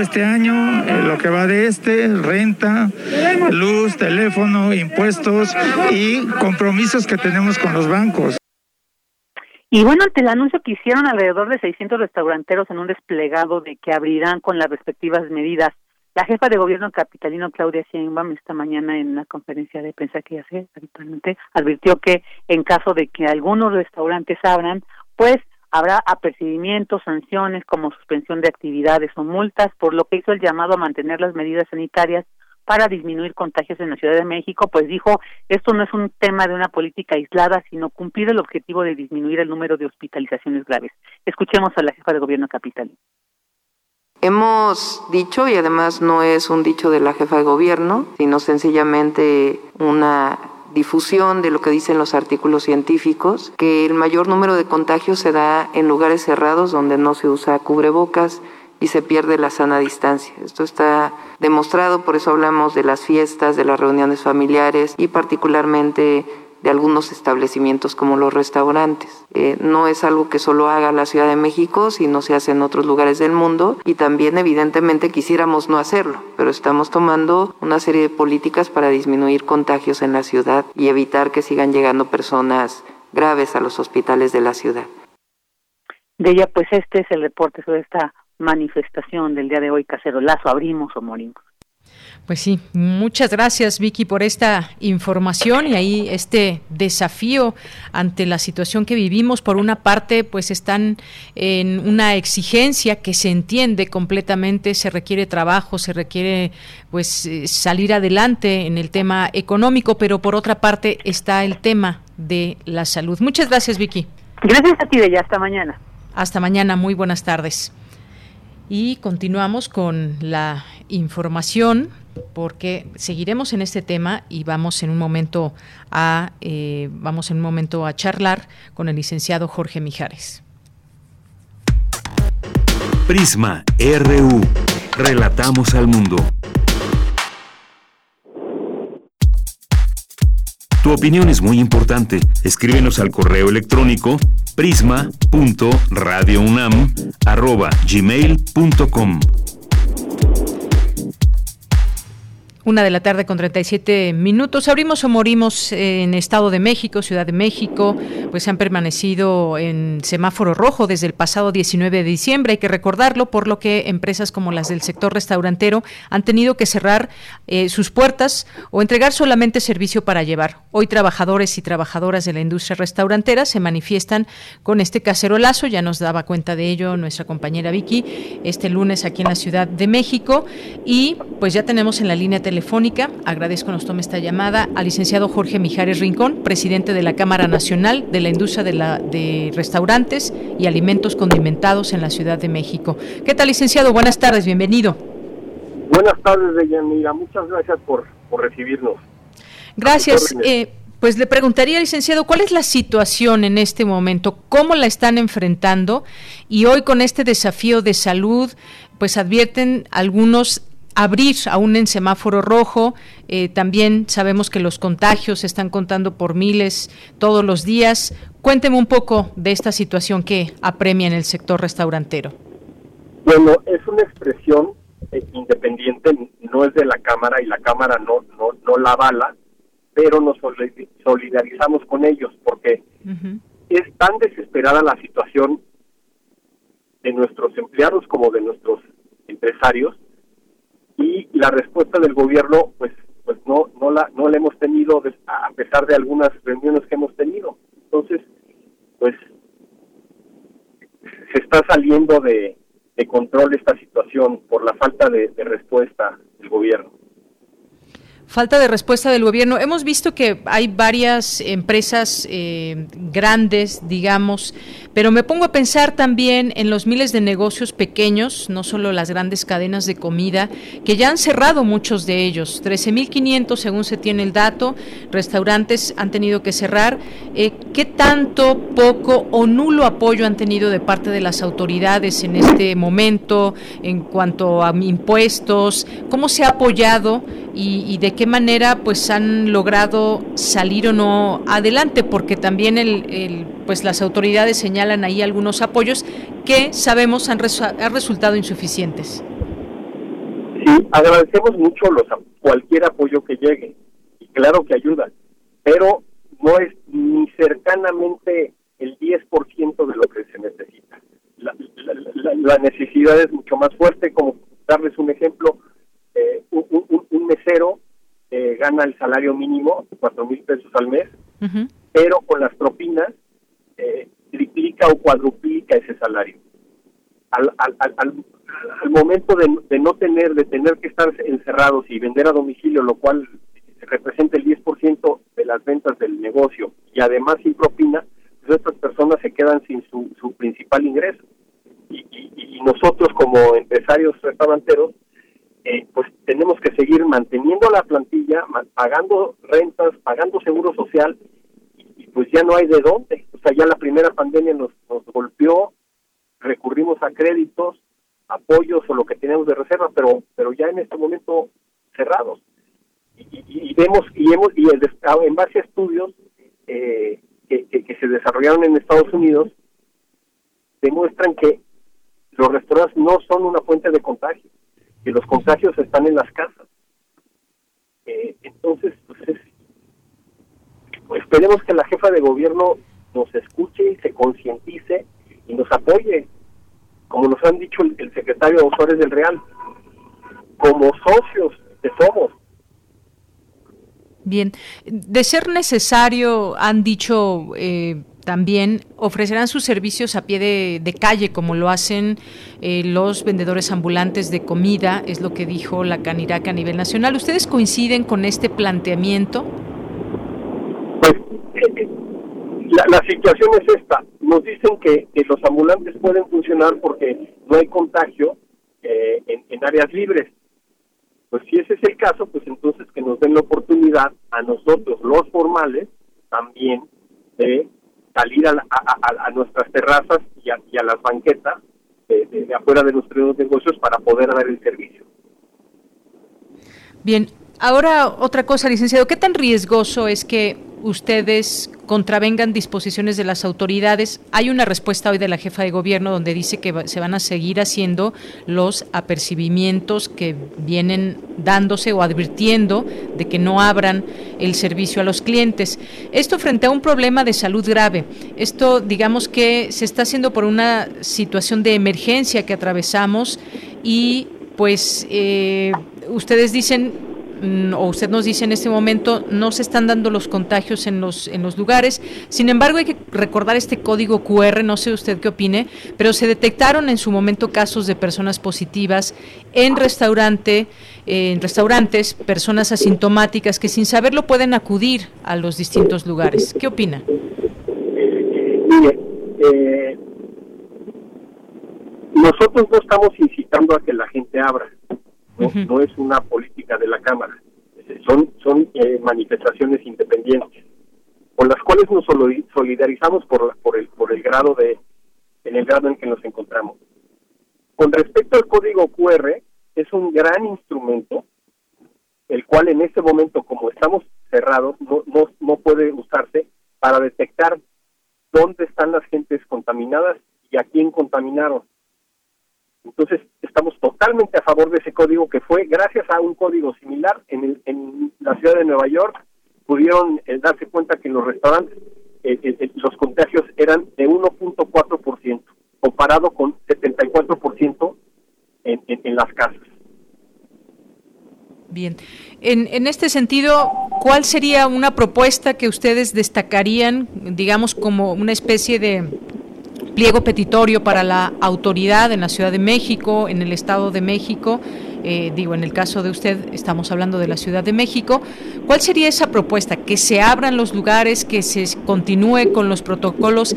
Este año, eh, lo que va de este, renta, luz, teléfono, impuestos y compromisos que tenemos con los bancos. Y bueno, ante el anuncio que hicieron alrededor de 600 restauranteros en un desplegado de que abrirán con las respectivas medidas, la jefa de gobierno capitalino Claudia Sheinbaum esta mañana en la conferencia de prensa que hace habitualmente advirtió que en caso de que algunos restaurantes abran, pues habrá apercibimientos, sanciones como suspensión de actividades o multas, por lo que hizo el llamado a mantener las medidas sanitarias para disminuir contagios en la Ciudad de México, pues dijo, esto no es un tema de una política aislada, sino cumplir el objetivo de disminuir el número de hospitalizaciones graves. Escuchemos a la jefa de gobierno capital. Hemos dicho, y además no es un dicho de la jefa de gobierno, sino sencillamente una difusión de lo que dicen los artículos científicos, que el mayor número de contagios se da en lugares cerrados donde no se usa cubrebocas, y se pierde la sana distancia. Esto está demostrado, por eso hablamos de las fiestas, de las reuniones familiares y particularmente de algunos establecimientos como los restaurantes. Eh, no es algo que solo haga la Ciudad de México, sino se hace en otros lugares del mundo y también evidentemente quisiéramos no hacerlo, pero estamos tomando una serie de políticas para disminuir contagios en la ciudad y evitar que sigan llegando personas graves a los hospitales de la ciudad. De ella, pues este es el reporte sobre esta manifestación del día de hoy, Cacerolazo, abrimos o morimos. Pues sí, muchas gracias Vicky por esta información y ahí este desafío ante la situación que vivimos. Por una parte, pues están en una exigencia que se entiende completamente, se requiere trabajo, se requiere pues eh, salir adelante en el tema económico, pero por otra parte está el tema de la salud. Muchas gracias Vicky. Gracias a ti, de ya hasta mañana. Hasta mañana, muy buenas tardes. Y continuamos con la información porque seguiremos en este tema y vamos en un momento a eh, vamos en un momento a charlar con el licenciado Jorge Mijares. Prisma RU. Relatamos al mundo. Tu opinión es muy importante. Escríbenos al correo electrónico prisma.radiounam@gmail.com. Una de la tarde con 37 minutos. Abrimos o morimos en Estado de México, Ciudad de México, pues han permanecido en semáforo rojo desde el pasado 19 de diciembre. Hay que recordarlo, por lo que empresas como las del sector restaurantero han tenido que cerrar eh, sus puertas o entregar solamente servicio para llevar. Hoy trabajadores y trabajadoras de la industria restaurantera se manifiestan con este cacerolazo. Ya nos daba cuenta de ello nuestra compañera Vicky este lunes aquí en la Ciudad de México. Y pues ya tenemos en la línea telefónica. Agradezco nos tome esta llamada al licenciado Jorge Mijares Rincón, presidente de la Cámara Nacional de la Industria de, la, de Restaurantes y Alimentos Condimentados en la Ciudad de México. ¿Qué tal, licenciado? Buenas tardes, bienvenido. Buenas tardes, Deyanira. Muchas gracias por, por recibirnos. Gracias. Eh, pues le preguntaría, licenciado, ¿cuál es la situación en este momento? ¿Cómo la están enfrentando? Y hoy con este desafío de salud, pues advierten algunos abrir aún en semáforo rojo. Eh, también sabemos que los contagios se están contando por miles todos los días. Cuénteme un poco de esta situación que apremia en el sector restaurantero. Bueno, es una expresión eh, independiente, no es de la Cámara y la Cámara no, no, no la avala, pero nos solidarizamos con ellos porque es tan desesperada la situación de nuestros empleados como de nuestros empresarios y la respuesta del gobierno pues pues no no la no la hemos tenido a pesar de algunas reuniones que hemos tenido. Entonces pues se está saliendo de, control esta situación por la falta de respuesta del gobierno Falta de respuesta del gobierno. Hemos visto que hay varias empresas eh, grandes, digamos, pero me pongo a pensar también en los miles de negocios pequeños, no solo las grandes cadenas de comida, que ya han cerrado muchos de ellos. 13.500 según se tiene el dato, restaurantes han tenido que cerrar. Eh, ¿Qué tanto, poco o nulo apoyo han tenido de parte de las autoridades en este momento en cuanto a impuestos? ¿Cómo se ha apoyado y de qué qué manera pues han logrado salir o no adelante, porque también el, pues las autoridades señalan ahí algunos apoyos que sabemos han, resultado insuficientes. y agradecemos mucho los cualquier apoyo que llegue y claro que ayuda, pero no es ni cercanamente el 10% de lo que se necesita. La, la, necesidad es mucho más fuerte, como darles un ejemplo, eh, un, mesero eh, gana el salario mínimo, cuatro mil pesos al mes, pero con las propinas eh, triplica o cuadruplica ese salario. Al, al, al, al momento de, de, no tener, de tener que estar encerrados y vender a domicilio, lo cual representa el 10% de las ventas del negocio y además sin propina, pues estas personas se quedan sin su, su principal ingreso. Y, y, nosotros como empresarios restauranteros, eh, pues tenemos que seguir manteniendo la plantilla, pagando rentas, pagando seguro social, y, pues ya no hay de dónde. O sea, ya la primera pandemia nos, nos golpeó, recurrimos a créditos, apoyos o lo que tenemos de reserva, pero pero ya en este momento cerrados. Y, vemos y hemos y en base a estudios eh, que, que, se desarrollaron en Estados Unidos demuestran que los restaurantes no son una fuente de contagio, que los contagios están en las casas. Eh, entonces, pues pues esperemos que la jefa de gobierno nos escuche y se concientice y nos apoye como nos han dicho el, secretario de Autores del Real, como socios que somos. Bien, de ser necesario, han dicho eh, también, ofrecerán sus servicios a pie de, calle, como lo hacen eh, los vendedores ambulantes de comida, es lo que dijo la Caniraca a nivel nacional. ¿Ustedes coinciden con este planteamiento? Pues la, situación es esta. Nos dicen que, los ambulantes pueden funcionar porque no hay contagio eh, en, áreas libres. Pues si ese es el caso, pues entonces que nos den la oportunidad a nosotros, los formales, también de salir a, nuestras terrazas y a, las banquetas de, afuera de nuestros negocios para poder dar el servicio. Bien, ahora otra cosa, licenciado, ¿qué tan riesgoso es que ustedes contravengan disposiciones de las autoridades. Hay una respuesta hoy de la jefa de gobierno donde dice que se van a seguir haciendo los apercibimientos que vienen dándose o advirtiendo de que no abran el servicio a los clientes. Esto frente a un problema de salud grave. Esto digamos que se está haciendo por una situación de emergencia que atravesamos y pues eh, ustedes dicen o usted nos dice en este momento, no se están dando los contagios en los, en los lugares. Sin embargo, hay que recordar este código QR, no sé usted qué opine, pero se detectaron en su momento casos de personas positivas en restaurante, en restaurantes, personas asintomáticas que sin saberlo pueden acudir a los distintos lugares. ¿Qué opina? Mire, eh, nosotros no estamos incitando a que la gente abra no, es una política de la Cámara, son, son eh, manifestaciones independientes, con las cuales nos solidarizamos por, por, el, por el grado de, en el grado en que nos encontramos. Con respecto al código QR, es un gran instrumento, el cual en este momento, como estamos cerrados, no, no, no puede usarse para detectar dónde están las gentes contaminadas y a quién contaminaron. Entonces, estamos totalmente a favor de ese código que fue gracias a un código similar en, en la ciudad de Nueva York, pudieron eh, darse cuenta que en los restaurantes eh, eh, los contagios eran de 1.4%, comparado con 74% en, en, en las casas. Bien. En, en, este sentido, ¿cuál sería una propuesta que ustedes destacarían, digamos, como una especie de pliego petitorio para la autoridad en la Ciudad de México, en el Estado de México, eh, digo, en el caso de usted estamos hablando de la Ciudad de México, ¿cuál sería esa propuesta? ¿Que se abran los lugares, que se continúe con los protocolos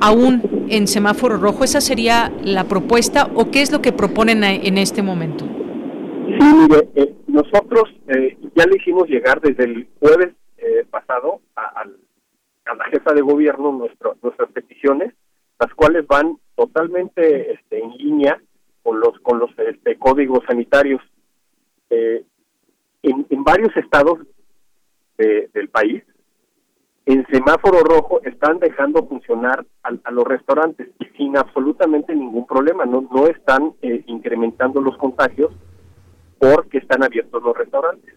aún en semáforo rojo? ¿Esa sería la propuesta o qué es lo que proponen en este momento? Sí, mire, eh, nosotros eh, ya le hicimos llegar desde el jueves pasado a, a, la jefa de gobierno nuestro, nuestras peticiones las cuales van totalmente este, en línea con los con los este, códigos sanitarios eh, en, en, varios estados del país en semáforo rojo están dejando funcionar a, los restaurantes sin absolutamente ningún problema no no están eh, incrementando los contagios porque están abiertos los restaurantes.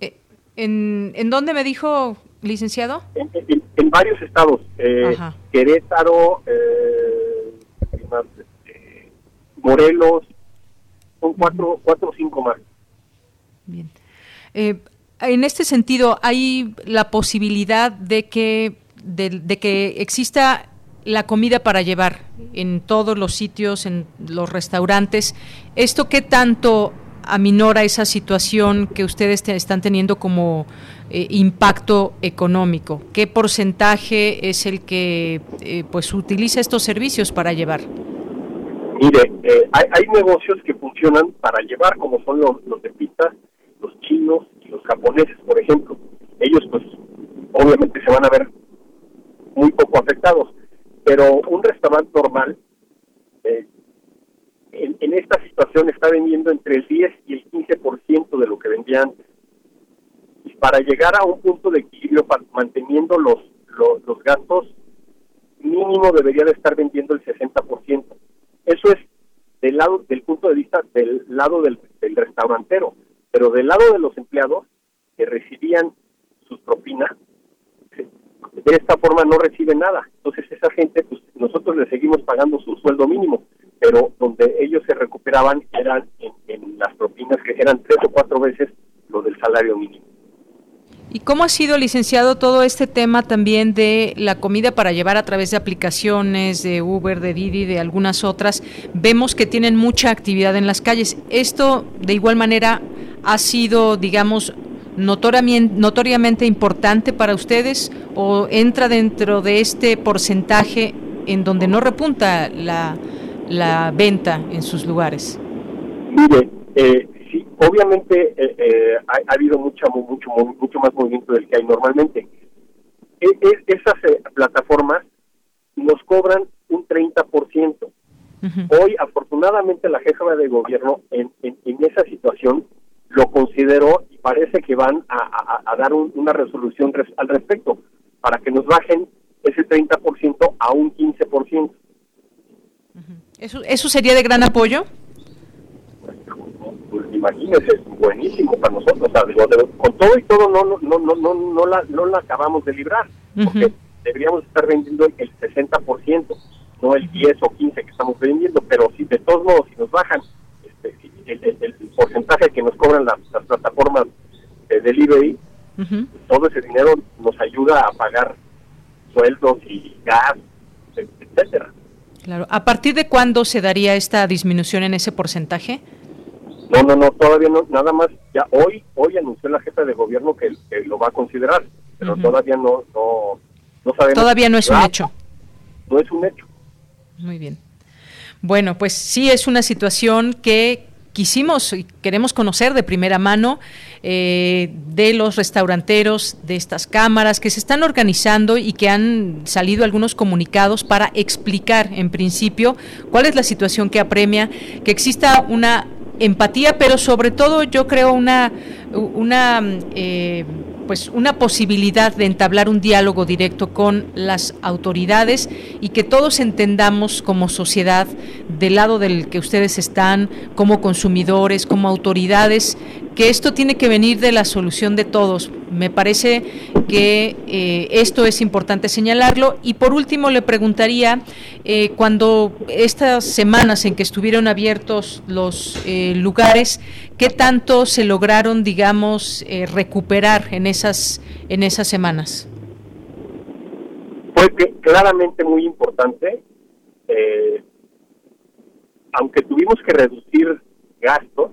Eh, ¿En, ¿En dónde me dijo, licenciado? En, varios estados, eh, Querétaro, eh, este, Morelos, son cuatro, cuatro o cinco más. Bien. Eh, en este sentido, ¿hay la posibilidad de que, de, que exista la comida para llevar en todos los sitios, en los restaurantes? ¿Esto qué tanto aminora esa situación que ustedes están teniendo como eh, impacto económico? ¿Qué porcentaje es el que eh, pues utiliza estos servicios para llevar? Mire, eh, hay, negocios que funcionan para llevar, como son los, los de pistas, los chinos y los japoneses, por ejemplo. Ellos, pues, obviamente se van a ver muy poco afectados. Pero un restaurante normal, eh, en, en, esta situación está vendiendo entre el 10 y el 15% de lo que vendía antes. Para llegar a un punto de equilibrio, manteniendo los, los, los gastos, mínimo debería de estar vendiendo el 60%. Eso es del lado del punto de vista del lado del, restaurantero, pero del lado de los empleados que recibían sus propinas, de esta forma no reciben nada. Entonces esa gente, pues nosotros le seguimos pagando su sueldo mínimo, pero donde ellos se recuperaban eran en las propinas que eran tres o cuatro veces lo del salario mínimo. ¿Y cómo ha sido, licenciado, todo este tema también de la comida para llevar a través de aplicaciones, de Uber, de Didi, de algunas otras? Vemos que tienen mucha actividad en las calles. ¿Esto de igual manera ha sido, digamos, notoriamente, importante para ustedes o entra dentro de este porcentaje en donde no repunta la, la venta en sus lugares? Mire, eh, obviamente eh, eh, ha, habido mucho, mucho, mucho más movimiento del que hay normalmente. E, esas eh, plataformas nos cobran un 30%. Hoy, afortunadamente, la jefa de gobierno en, en, esa situación lo consideró y parece que van a, dar una resolución al respecto para que nos bajen ese 30% a un 15%. ¿Eso, ¿Eso sería de gran apoyo? Pues imagínese, buenísimo para nosotros. con todo y todo no, no, no, no, no, la, no la acabamos de librar, porque deberíamos estar vendiendo el 60%, no el 10 o 15 que estamos vendiendo, pero si de todos modos, si nos bajan este, el, porcentaje que nos cobran las, plataformas de delivery, todo ese dinero nos ayuda a pagar sueldos y gas, etcétera. Claro. ¿A partir de cuándo se daría esta disminución en ese porcentaje? No, no, no, todavía no, nada más, ya hoy, hoy anunció la jefa de gobierno que, lo va a considerar, pero todavía no, no, no sabemos. Todavía no es un hecho. No es un hecho. Muy bien. Bueno, pues sí es una situación que quisimos y queremos conocer de primera mano eh, de los restauranteros, de estas cámaras que se están organizando y que han salido algunos comunicados para explicar en principio cuál es la situación que apremia, que exista una empatía, pero sobre todo yo creo una, una eh, pues una posibilidad de entablar un diálogo directo con las autoridades y que todos entendamos como sociedad del lado del que ustedes están, como consumidores, como autoridades, que esto tiene que venir de la solución de todos. Me parece que eh, esto es importante señalarlo. Y por último le preguntaría, eh, cuando estas semanas en que estuvieron abiertos los eh, lugares, ¿Qué tanto se lograron, digamos, eh, recuperar en esas, en esas semanas? Fue claramente muy importante, eh, aunque tuvimos que reducir gastos,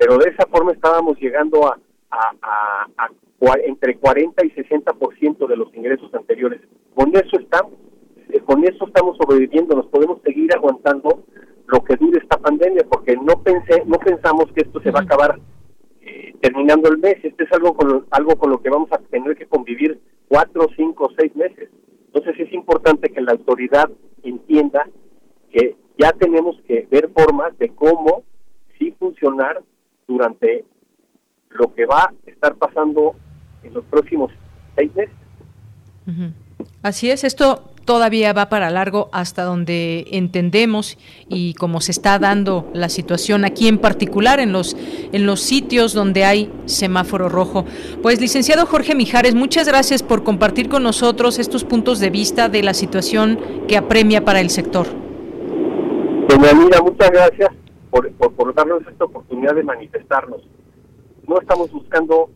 pero de esa forma estábamos llegando a, entre 40 y 60% de los ingresos anteriores. Con eso estamos, eh, con eso estamos sobreviviendo, nos podemos seguir aguantando lo que dure esta pandemia, porque no pensé, no pensamos que esto se va a acabar eh, terminando el mes. Este es algo con lo, algo con lo que vamos a tener que convivir cuatro, cinco, seis meses. Entonces es importante que la autoridad entienda que ya tenemos que ver formas de cómo sí funcionar durante lo que va a estar pasando en los próximos seis meses. Así es, esto todavía va para largo hasta donde entendemos y como se está dando la situación aquí en particular en los en los sitios donde hay semáforo rojo. Pues licenciado Jorge Mijares, muchas gracias por compartir con nosotros estos puntos de vista de la situación que apremia para el sector. Doña Mira, muchas gracias por, por darnos esta oportunidad de manifestarnos. No estamos buscando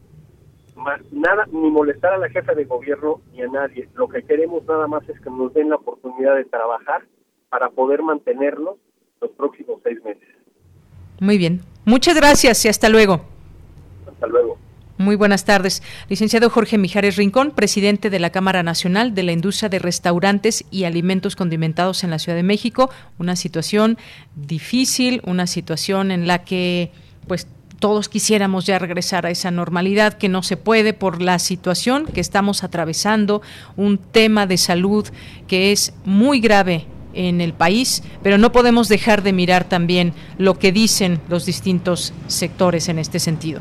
nada, ni molestar a la jefa de gobierno ni a nadie. Lo que queremos nada más es que nos den la oportunidad de trabajar para poder mantenernos los próximos seis meses. Muy bien. Muchas gracias y hasta luego. Hasta luego. Muy buenas tardes. Licenciado Jorge Mijares Rincón, presidente de la Cámara Nacional de la Industria de Restaurantes y Alimentos Condimentados en la Ciudad de México. Una situación difícil, una situación en la que pues todos quisiéramos ya regresar a esa normalidad que no se puede por la situación que estamos atravesando, un tema de salud que es muy grave en el país, pero no podemos dejar de mirar también lo que dicen los distintos sectores en este sentido.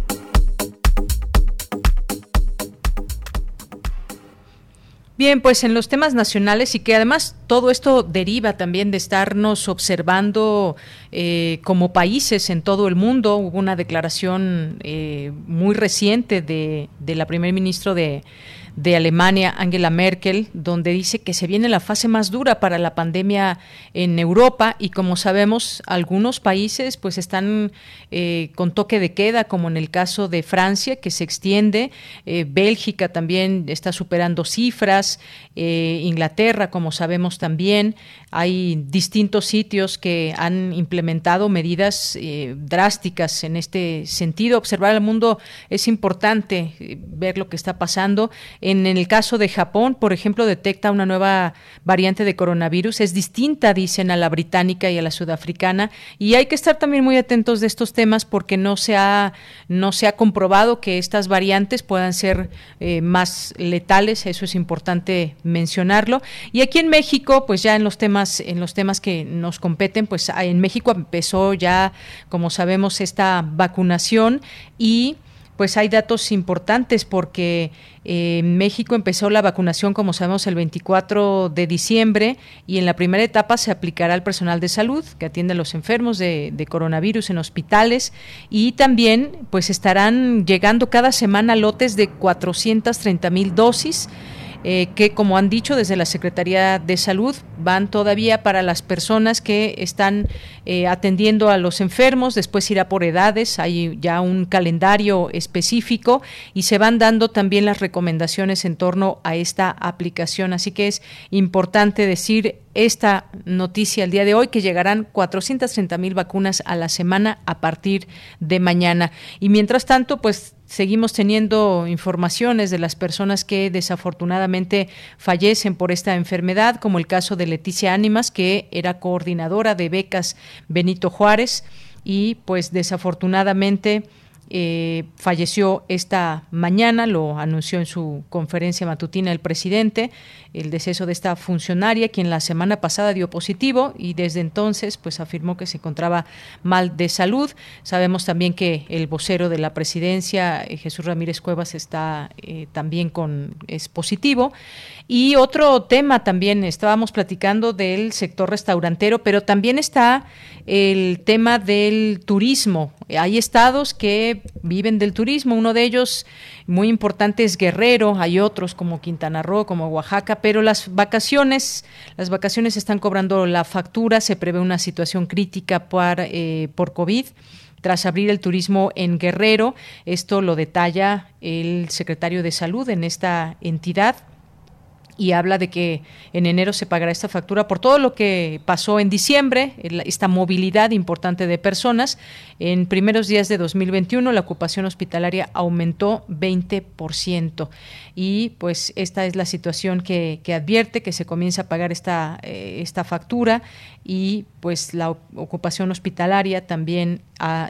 Bien, pues en los temas nacionales y que además todo esto deriva también de estarnos observando eh, como países en todo el mundo. Hubo una declaración eh, muy reciente de, de la primer ministro de, de Alemania, Angela Merkel, donde dice que se viene la fase más dura para la pandemia en Europa y como sabemos, algunos países pues están eh, con toque de queda, como en el caso de Francia, que se extiende, eh, Bélgica también está superando cifras, eh, Inglaterra, como sabemos también, hay distintos sitios que han implementado medidas drásticas en este sentido. Observar el mundo es importante, ver lo que está pasando el caso de Japón, por ejemplo, detecta una nueva variante de coronavirus. Es distinta, dicen, a la británica y a la sudafricana. Y hay que estar también muy atentos de estos temas porque no se ha, no se ha comprobado que estas variantes puedan ser eh, más letales. Eso es importante mencionarlo. Y aquí en México, pues ya en los temas, en los temas que nos competen, pues en México empezó ya, como sabemos, esta vacunación y pues hay datos importantes porque eh, México empezó la vacunación, como sabemos, el 24 de diciembre y en la primera etapa se aplicará al personal de salud que atiende a los enfermos de, de coronavirus en hospitales y también pues estarán llegando cada semana lotes de 430 mil dosis eh, que, como han dicho desde la Secretaría de Salud, van todavía para las personas que están eh, atendiendo a los enfermos, después irá por edades, hay ya un calendario específico y se van dando también las recomendaciones en torno a esta aplicación. Así que es importante decir esta noticia el día de hoy que llegarán 430 mil vacunas a la semana a partir de mañana. Y mientras tanto, pues seguimos teniendo informaciones de las personas que desafortunadamente fallecen por esta enfermedad, como el caso de Leticia Ánimas, que era coordinadora de becas Benito Juárez y pues desafortunadamente eh, falleció esta mañana, lo anunció en su conferencia matutina el presidente, el deceso de esta funcionaria, quien la semana pasada dio positivo y desde entonces pues afirmó que se encontraba mal de salud. Sabemos también que el vocero de la presidencia, eh, Jesús Ramírez Cuevas, está eh, también con es positivo. Y otro tema también, estábamos platicando del sector restaurantero, pero también está el tema del turismo. Hay estados que viven del turismo, uno de ellos muy importante es Guerrero, hay otros como Quintana Roo, como Oaxaca, pero las vacaciones, las vacaciones están cobrando la factura, se prevé una situación crítica por, eh, por COVID tras abrir el turismo en Guerrero. Esto lo detalla el secretario de Salud en esta entidad y habla de que en enero se pagará esta factura por todo lo que pasó en diciembre, esta movilidad importante de personas. En primeros días de 2021 la ocupación hospitalaria aumentó 20% y pues esta es la situación que, advierte que se comienza a pagar esta, eh, esta factura y pues la ocupación hospitalaria también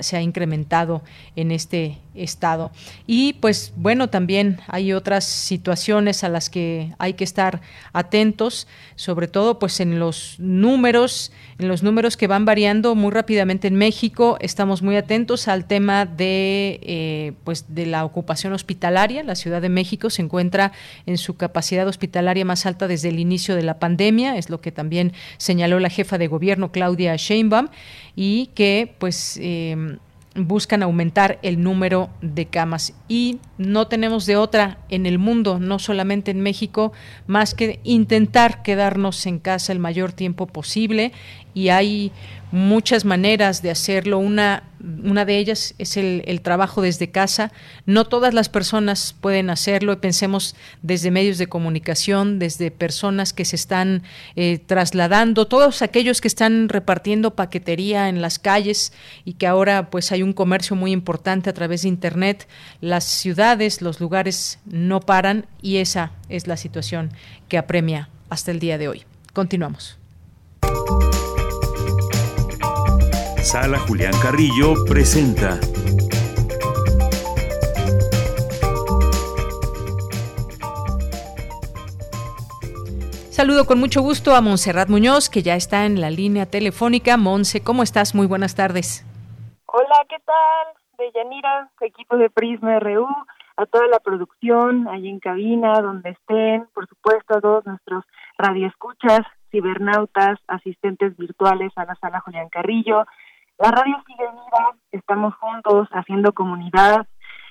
se ha incrementado en este estado. Y pues bueno, también hay otras situaciones a las que hay que estar atentos, sobre todo pues en los números, en los números que van variando muy rápidamente en México. Estamos muy atentos al tema de eh, pues de la ocupación hospitalaria. La Ciudad de México se encuentra en su capacidad hospitalaria más alta desde el inicio de la pandemia, es lo que también señaló la jefa de gobierno Claudia Sheinbaum y que pues eh, buscan aumentar el número de camas. Y no tenemos de otra en el mundo, no solamente en México, más que intentar quedarnos en casa el mayor tiempo posible. Y hay muchas maneras de hacerlo. Una, una de ellas es el, trabajo desde casa. No todas las personas pueden hacerlo. Pensemos desde medios de comunicación, desde personas que se están eh, trasladando, todos aquellos que están repartiendo paquetería en las calles y que ahora pues hay un comercio muy importante a través de Internet. Las ciudades, los lugares no paran y esa es la situación que apremia hasta el día de hoy. Continuamos. Sala Julián Carrillo presenta. Saludo con mucho gusto a Montserrat Muñoz, que ya está en la línea telefónica. Monse, ¿cómo estás? Muy buenas tardes. Hola, ¿qué tal? De Yanira, equipo de Prisma RU, a toda la producción, ahí en cabina, donde estén, por supuesto, a todos nuestros radioescuchas, cibernautas, asistentes virtuales a la sala Julián Carrillo, la radio sigue viva, estamos juntos haciendo comunidad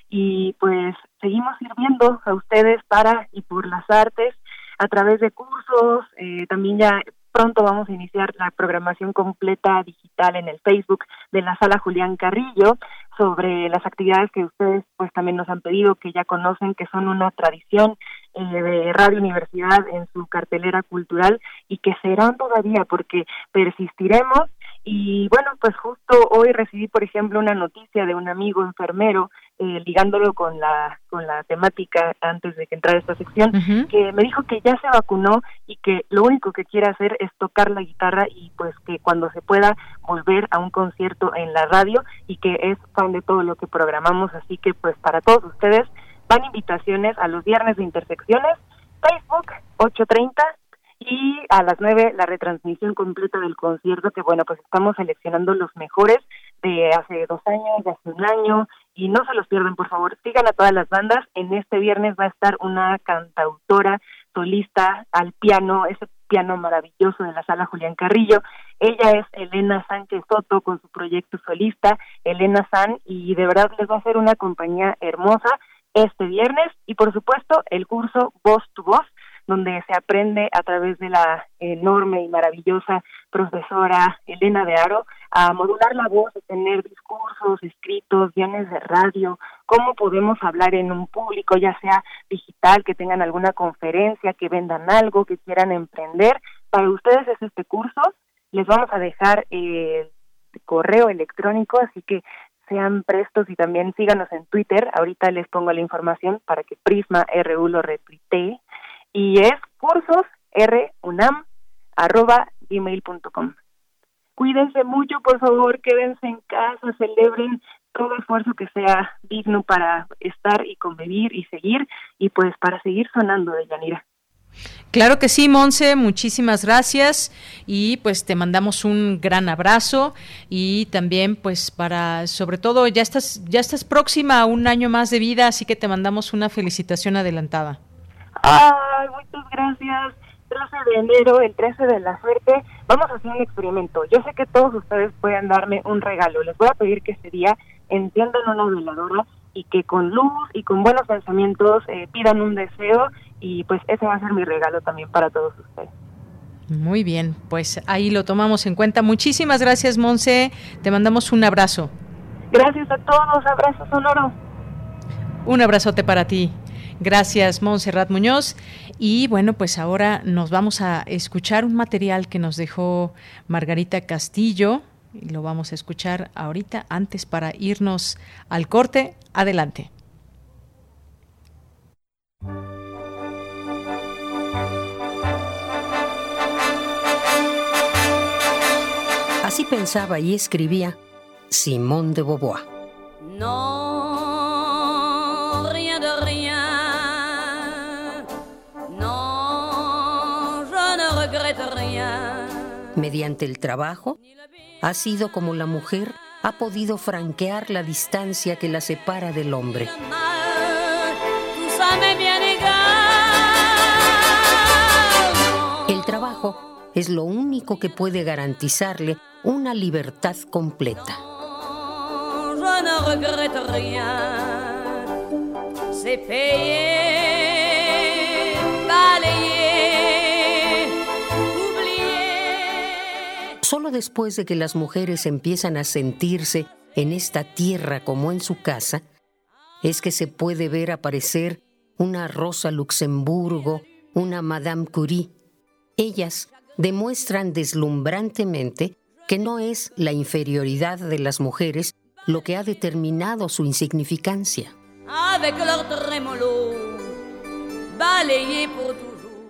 y pues seguimos sirviendo a ustedes para y por las artes a través de cursos, eh, también ya pronto vamos a iniciar la programación completa digital en el Facebook de la sala Julián Carrillo sobre las actividades que ustedes pues también nos han pedido, que ya conocen, que son una tradición eh, de Radio Universidad en su cartelera cultural y que serán todavía porque persistiremos y bueno, pues justo hoy recibí, por ejemplo, una noticia de un amigo enfermero, eh, ligándolo con la, con la temática antes de que entrara esta sección, que me dijo que ya se vacunó y que lo único que quiere hacer es tocar la guitarra y pues que cuando se pueda volver a un concierto en la radio y que es fan de todo lo que programamos. Así que pues para todos ustedes van invitaciones a los viernes de intersecciones, Facebook 830 y a las nueve la retransmisión completa del concierto que bueno pues estamos seleccionando los mejores de hace dos años de hace un año. Y no se los pierdan por favor. Sigan a todas las bandas. En este viernes va a estar una cantautora solista al piano ese piano maravilloso de la sala Julián Carrillo. Ella es Elena Sánchez Soto con su proyecto solista Elena San y de verdad les va a hacer una compañía hermosa este viernes. Y por supuesto el curso Voz to Voz donde se aprende a través de la enorme y maravillosa profesora Elena de Aro a modular la voz, a tener discursos, escritos, guiones de radio, cómo podemos hablar en un público, ya sea digital, que tengan alguna conferencia, que vendan algo, que quieran emprender. Para ustedes es este curso. Les vamos a dejar el correo electrónico, así que sean prestos y también síganos en Twitter. Ahorita les pongo la información para que Prisma RU lo retuitee y es cursos runam arroba gmail.com. Cuídense mucho, por favor, quédense en casa, celebren todo esfuerzo que sea digno para estar y convivir y seguir y pues para seguir sonando de Yanira. Claro que sí, Monse, muchísimas gracias y pues te mandamos un gran abrazo y también pues para sobre todo ya estás ya estás próxima a un año más de vida, así que te mandamos una felicitación adelantada. Ay, muchas gracias. 13 de enero, el 13 de la suerte, vamos a hacer un experimento. Yo sé que todos ustedes pueden darme un regalo. Les voy a pedir que ese día entiendan una veladora y que con luz y con buenos pensamientos eh, pidan un deseo y pues ese va a ser mi regalo también para todos ustedes. Muy bien, pues ahí lo tomamos en cuenta. Muchísimas gracias, Monse. Te mandamos un abrazo. Gracias a todos, abrazo sonoro. Un abrazote para ti. Gracias, Montserrat Muñoz. Y bueno, pues ahora nos vamos a escuchar un material que nos dejó Margarita Castillo y lo vamos a escuchar ahorita antes para irnos al corte. Adelante. Así pensaba y escribía Simón de Beauvoir. No, Mediante el trabajo, ha sido como la mujer ha podido franquear la distancia que la separa del hombre. El trabajo es lo único que puede garantizarle una libertad completa. Solo después de que las mujeres empiezan a sentirse en esta tierra como en su casa, es que se puede ver aparecer una Rosa Luxemburgo, una Madame Curie. Ellas demuestran deslumbrantemente que no es la inferioridad de las mujeres lo que ha determinado su insignificancia.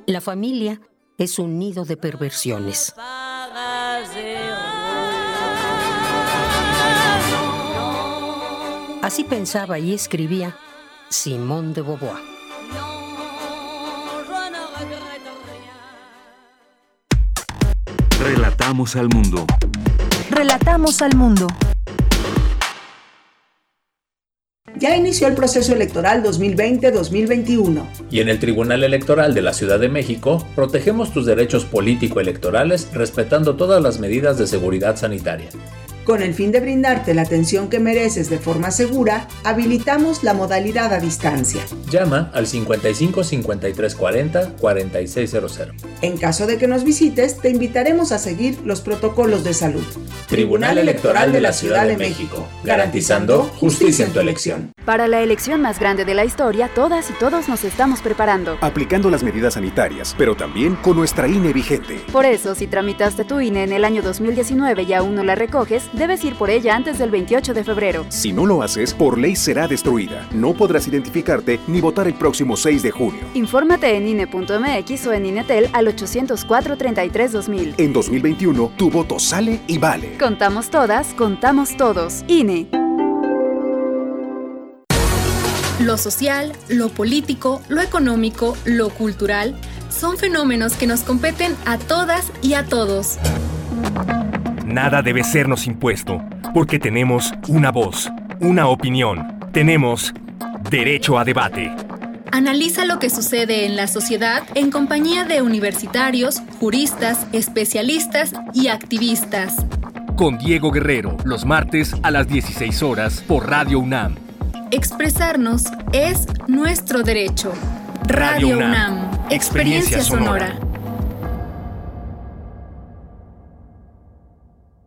La familia es un nido de perversiones. Así pensaba y escribía Simón de Beauvoir. Relatamos al mundo. Relatamos al mundo. Ya inició el proceso electoral 2020-2021. Y en el Tribunal Electoral de la Ciudad de México protegemos tus derechos político-electorales respetando todas las medidas de seguridad sanitaria. Con el fin de brindarte la atención que mereces de forma segura, habilitamos la modalidad a distancia. Llama al 55 53 40 4600. En caso de que nos visites, te invitaremos a seguir los protocolos de salud. Tribunal Electoral de la Ciudad de México, garantizando justicia en tu elección. Para la elección más grande de la historia, todas y todos nos estamos preparando. Aplicando las medidas sanitarias, pero también con nuestra INE vigente. Por eso, si tramitaste tu INE en el año 2019 y aún no la recoges, debes ir por ella antes del 28 de febrero. Si no lo haces, por ley será destruida. No podrás identificarte ni votar el próximo 6 de junio. Infórmate en INE.mx o en INETEL al 804-33-2000. En 2021, tu voto sale y vale. Contamos todas, contamos todos. INE. Lo social, lo político, lo económico, lo cultural son fenómenos que nos competen a todas y a todos. Nada debe sernos impuesto, porque tenemos una voz, una opinión, tenemos derecho a debate. Analiza lo que sucede en la sociedad en compañía de universitarios, juristas, especialistas y activistas. Con Diego Guerrero, los martes a las 16 horas por Radio UNAM. Expresarnos es nuestro derecho. Radio, UNAM, Experiencia, sonora.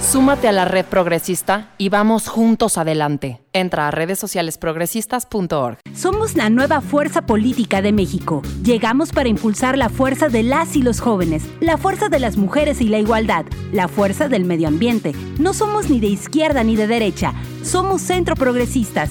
Súmate a la red progresista y vamos juntos adelante. Entra a redes sociales progresistas.org. Somos la nueva fuerza política de México. Llegamos para impulsar la fuerza de las y los jóvenes, la fuerza de las mujeres y la igualdad, la fuerza del medio ambiente. No somos ni de izquierda ni de derecha, somos centro progresistas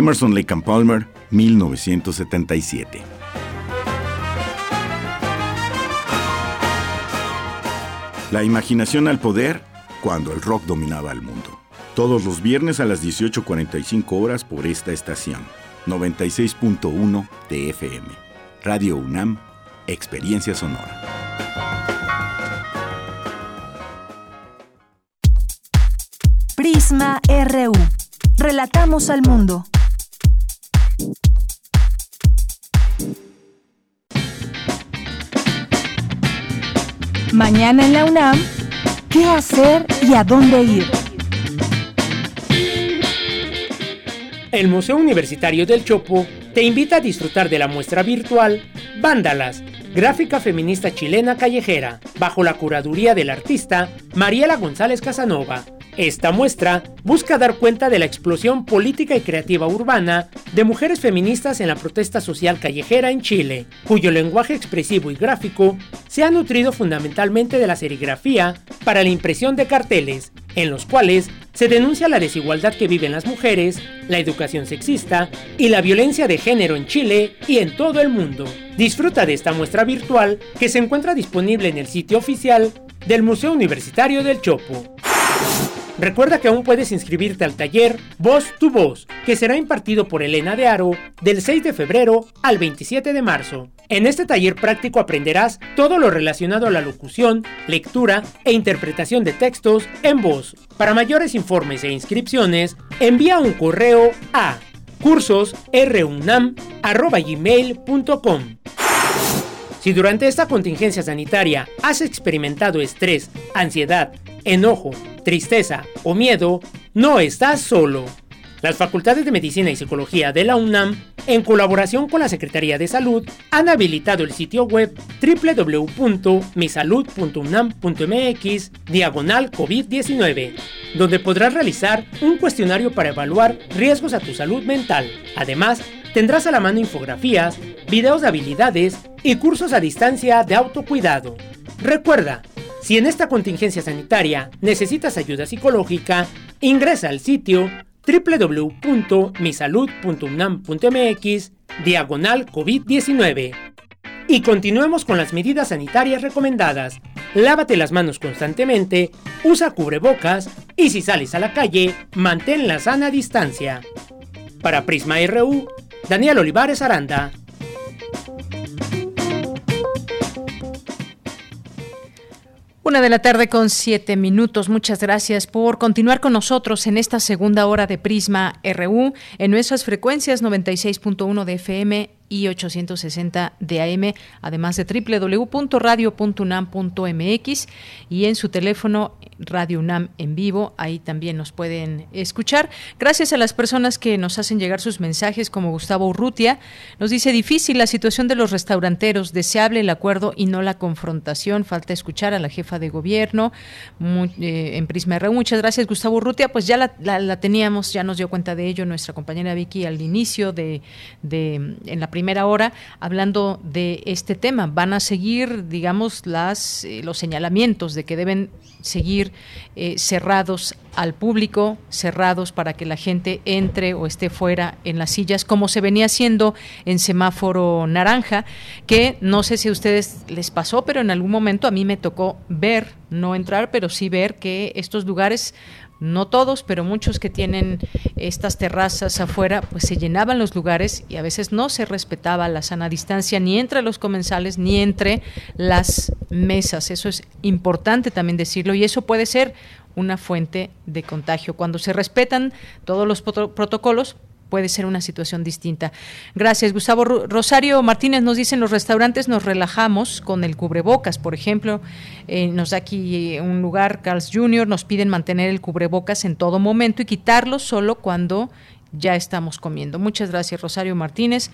Emerson Lake and Palmer, 1977. La imaginación al poder cuando el rock dominaba el mundo. Todos los viernes a las 18.45 horas por esta estación. 96.1 de FM. Radio UNAM, Experiencia Sonora. Prisma RU. Relatamos al mundo. Mañana en la UNAM, ¿qué hacer y a dónde ir? El Museo Universitario del Chopo te invita a disfrutar de la muestra virtual Vándalas, gráfica feminista chilena callejera, bajo la curaduría del artista Mariela González Casanova esta muestra busca dar cuenta de la explosión política y creativa urbana de mujeres feministas en la protesta social callejera en Chile, cuyo lenguaje expresivo y gráfico se ha nutrido fundamentalmente de la serigrafía para la impresión de carteles, en los cuales se denuncia la desigualdad que viven las mujeres, la educación sexista y la violencia de género en Chile y en todo el mundo. Disfruta de esta muestra virtual que se encuentra disponible en el sitio oficial del Museo Universitario del Chopo. Recuerda que aún puedes inscribirte al taller Voz tu Voz, que será impartido por Elena de Aro del 6 de febrero al 27 de marzo. En este taller práctico aprenderás todo lo relacionado a la locución, lectura e interpretación de textos en voz. Para mayores informes e inscripciones, envía un correo a cursosrunam.gmail.com Si durante esta contingencia sanitaria has experimentado estrés, ansiedad, enojo, tristeza o miedo, no estás solo. Las Facultades de Medicina y Psicología de la UNAM, en colaboración con la Secretaría de Salud, han habilitado el sitio web www.misalud.unam.mx diagonal COVID-19, donde podrás realizar un cuestionario para evaluar riesgos a tu salud mental. Además, tendrás a la mano infografías, videos de habilidades y cursos a distancia de autocuidado. Recuerda, si en esta contingencia sanitaria necesitas ayuda psicológica, ingresa al sitio www.misalud.unam.mx diagonal COVID-19. Y continuemos con las medidas sanitarias recomendadas. Lávate las manos constantemente, usa cubrebocas y si sales a la calle, mantén la sana distancia. Para Prisma RU, Daniel Olivares Aranda. Una de la tarde con siete minutos. Muchas gracias por continuar con nosotros en esta segunda hora de Prisma RU en nuestras frecuencias 96.1 de FM y 860 de AM, además de www.radio.unam.mx y en su teléfono Radio UNAM en vivo, ahí también nos pueden escuchar. Gracias a las personas que nos hacen llegar sus mensajes, como Gustavo Urrutia, nos dice difícil la situación de los restauranteros, deseable el acuerdo y no la confrontación, falta escuchar a la jefa de gobierno eh, en Prisma RU. Muchas gracias, Gustavo Urrutia, pues ya la, teníamos, ya nos dio cuenta de ello nuestra compañera Vicky al inicio de, de en la primera hora hablando de este tema. Van a seguir, digamos, las, eh, los señalamientos de que deben seguir eh, cerrados al público, cerrados para que la gente entre o esté fuera en las sillas, como se venía haciendo en semáforo naranja, que no sé si a ustedes les pasó, pero en algún momento a mí me tocó ver, no entrar, pero sí ver que estos lugares no todos, pero muchos que tienen estas terrazas afuera, pues se llenaban los lugares y a veces no se respetaba la sana distancia ni entre los comensales ni entre las mesas. Eso es importante también decirlo y eso puede ser una fuente de contagio. Cuando se respetan todos los protocolos, puede ser una situación distinta. Gracias, Gustavo Rosario Martínez nos dice en los restaurantes nos relajamos con el cubrebocas, por ejemplo, eh, nos da aquí un lugar, Carl's Jr., nos piden mantener el cubrebocas en todo momento y quitarlo solo cuando ya estamos comiendo. Muchas gracias, Rosario Martínez.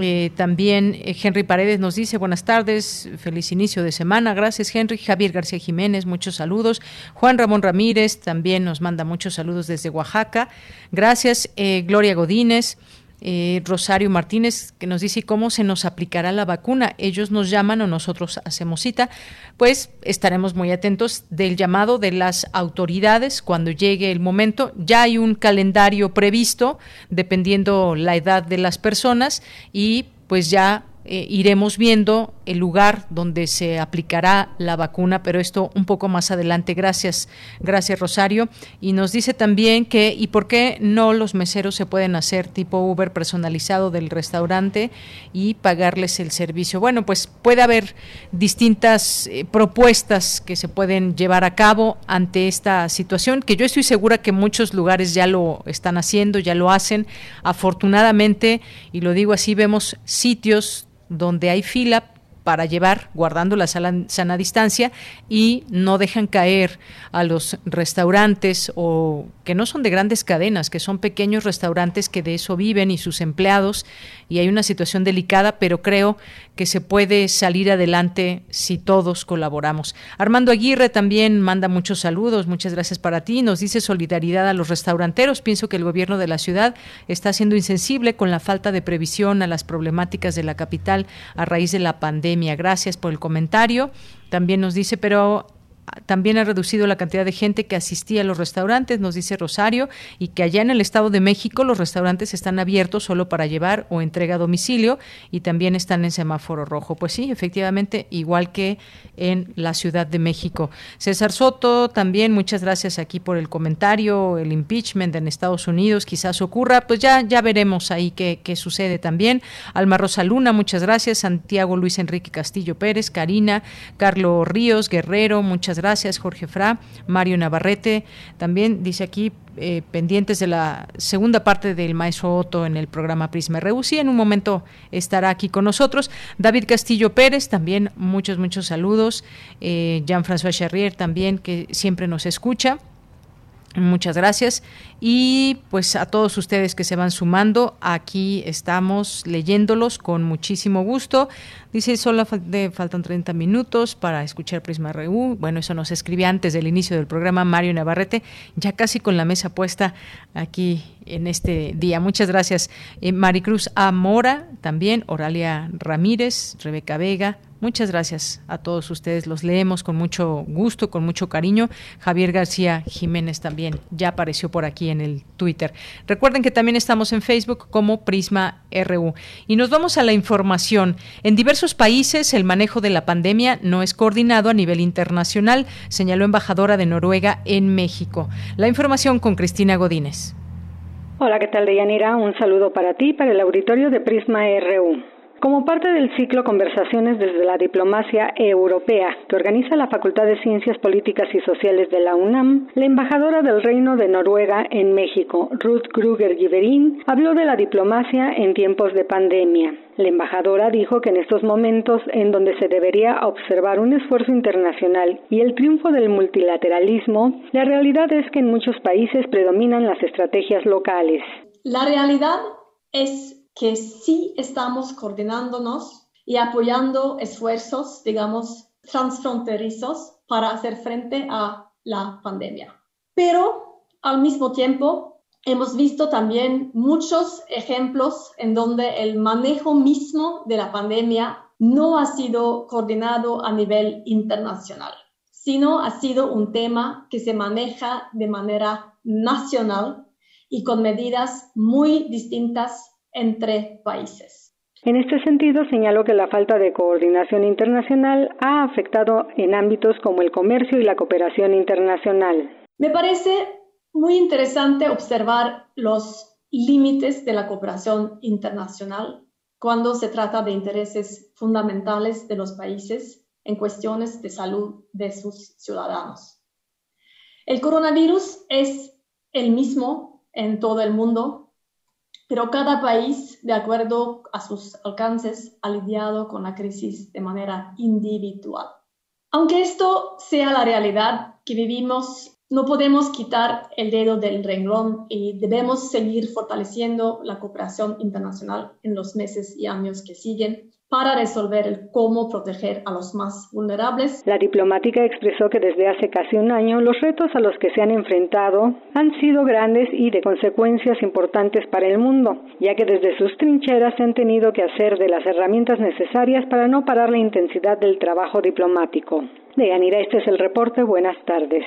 Eh, también eh, Henry Paredes nos dice buenas tardes, feliz inicio de semana. Gracias Henry. Javier García Jiménez, muchos saludos. Juan Ramón Ramírez también nos manda muchos saludos desde Oaxaca. Gracias eh, Gloria Godínez. Eh, Rosario Martínez, que nos dice cómo se nos aplicará la vacuna. Ellos nos llaman o nosotros hacemos cita. Pues estaremos muy atentos del llamado de las autoridades cuando llegue el momento. Ya hay un calendario previsto, dependiendo la edad de las personas, y pues ya eh, iremos viendo el lugar donde se aplicará la vacuna, pero esto un poco más adelante. Gracias, gracias Rosario. Y nos dice también que, ¿y por qué no los meseros se pueden hacer tipo Uber personalizado del restaurante y pagarles el servicio? Bueno, pues puede haber distintas eh, propuestas que se pueden llevar a cabo ante esta situación, que yo estoy segura que muchos lugares ya lo están haciendo, ya lo hacen. Afortunadamente, y lo digo así, vemos sitios donde hay fila para llevar, guardando la sana distancia, y no dejan caer a los restaurantes o que no son de grandes cadenas, que son pequeños restaurantes que de eso viven y sus empleados, y hay una situación delicada, pero creo que se puede salir adelante si todos colaboramos. Armando Aguirre también manda muchos saludos, muchas gracias para ti, nos dice solidaridad a los restauranteros, pienso que el gobierno de la ciudad está siendo insensible con la falta de previsión a las problemáticas de la capital a raíz de la pandemia Gracias por el comentario. También nos dice, pero también ha reducido la cantidad de gente que asistía a los restaurantes, nos dice Rosario, y que allá en el Estado de México los restaurantes están abiertos solo para llevar o entrega a domicilio y también están en semáforo rojo. Pues sí, efectivamente, igual que en la Ciudad de México. César Soto, también muchas gracias aquí por el comentario, el impeachment en Estados Unidos quizás ocurra, pues ya, ya veremos ahí qué, qué sucede también. Alma Rosa Luna, muchas gracias. Santiago Luis Enrique Castillo Pérez, Karina, Carlos Ríos, Guerrero, muchas gracias, Jorge Fra, Mario Navarrete, también dice aquí eh, pendientes de la segunda parte del maestro Otto en el programa Prisma RU. Sí, en un momento estará aquí con nosotros. David Castillo Pérez, también muchos, muchos saludos. Eh, Jean-François Charrier también, que siempre nos escucha. Muchas gracias. Y pues a todos ustedes que se van sumando, aquí estamos leyéndolos con muchísimo gusto. Dice, solo faltan 30 minutos para escuchar Prisma RU. Bueno, eso nos escribe antes del inicio del programa Mario Navarrete, ya casi con la mesa puesta aquí en este día. Muchas gracias. Eh, Maricruz Amora, también Oralia Ramírez, Rebeca Vega, Muchas gracias a todos ustedes. Los leemos con mucho gusto, con mucho cariño. Javier García Jiménez también ya apareció por aquí en el Twitter. Recuerden que también estamos en Facebook como Prisma RU. Y nos vamos a la información. En diversos países el manejo de la pandemia no es coordinado a nivel internacional, señaló embajadora de Noruega en México. La información con Cristina Godínez. Hola, ¿qué tal, Deyanira? Un saludo para ti, para el auditorio de Prisma RU. Como parte del ciclo Conversaciones desde la Diplomacia Europea, que organiza la Facultad de Ciencias Políticas y Sociales de la UNAM, la embajadora del Reino de Noruega en México, Ruth Kruger Giverin, habló de la diplomacia en tiempos de pandemia. La embajadora dijo que en estos momentos en donde se debería observar un esfuerzo internacional y el triunfo del multilateralismo, la realidad es que en muchos países predominan las estrategias locales. La realidad es que sí estamos coordinándonos y apoyando esfuerzos, digamos, transfronterizos para hacer frente a la pandemia. Pero al mismo tiempo, hemos visto también muchos ejemplos en donde el manejo mismo de la pandemia no ha sido coordinado a nivel internacional, sino ha sido un tema que se maneja de manera nacional y con medidas muy distintas entre países. En este sentido, señaló que la falta de coordinación internacional ha afectado en ámbitos como el comercio y la cooperación internacional. Me parece muy interesante observar los límites de la cooperación internacional cuando se trata de intereses fundamentales de los países en cuestiones de salud de sus ciudadanos. El coronavirus es el mismo en todo el mundo pero cada país, de acuerdo a sus alcances, ha lidiado con la crisis de manera individual. Aunque esto sea la realidad que vivimos, no podemos quitar el dedo del renglón y debemos seguir fortaleciendo la cooperación internacional en los meses y años que siguen para resolver el cómo proteger a los más vulnerables. La diplomática expresó que desde hace casi un año los retos a los que se han enfrentado han sido grandes y de consecuencias importantes para el mundo, ya que desde sus trincheras se han tenido que hacer de las herramientas necesarias para no parar la intensidad del trabajo diplomático. De Yanira, este es el reporte. Buenas tardes.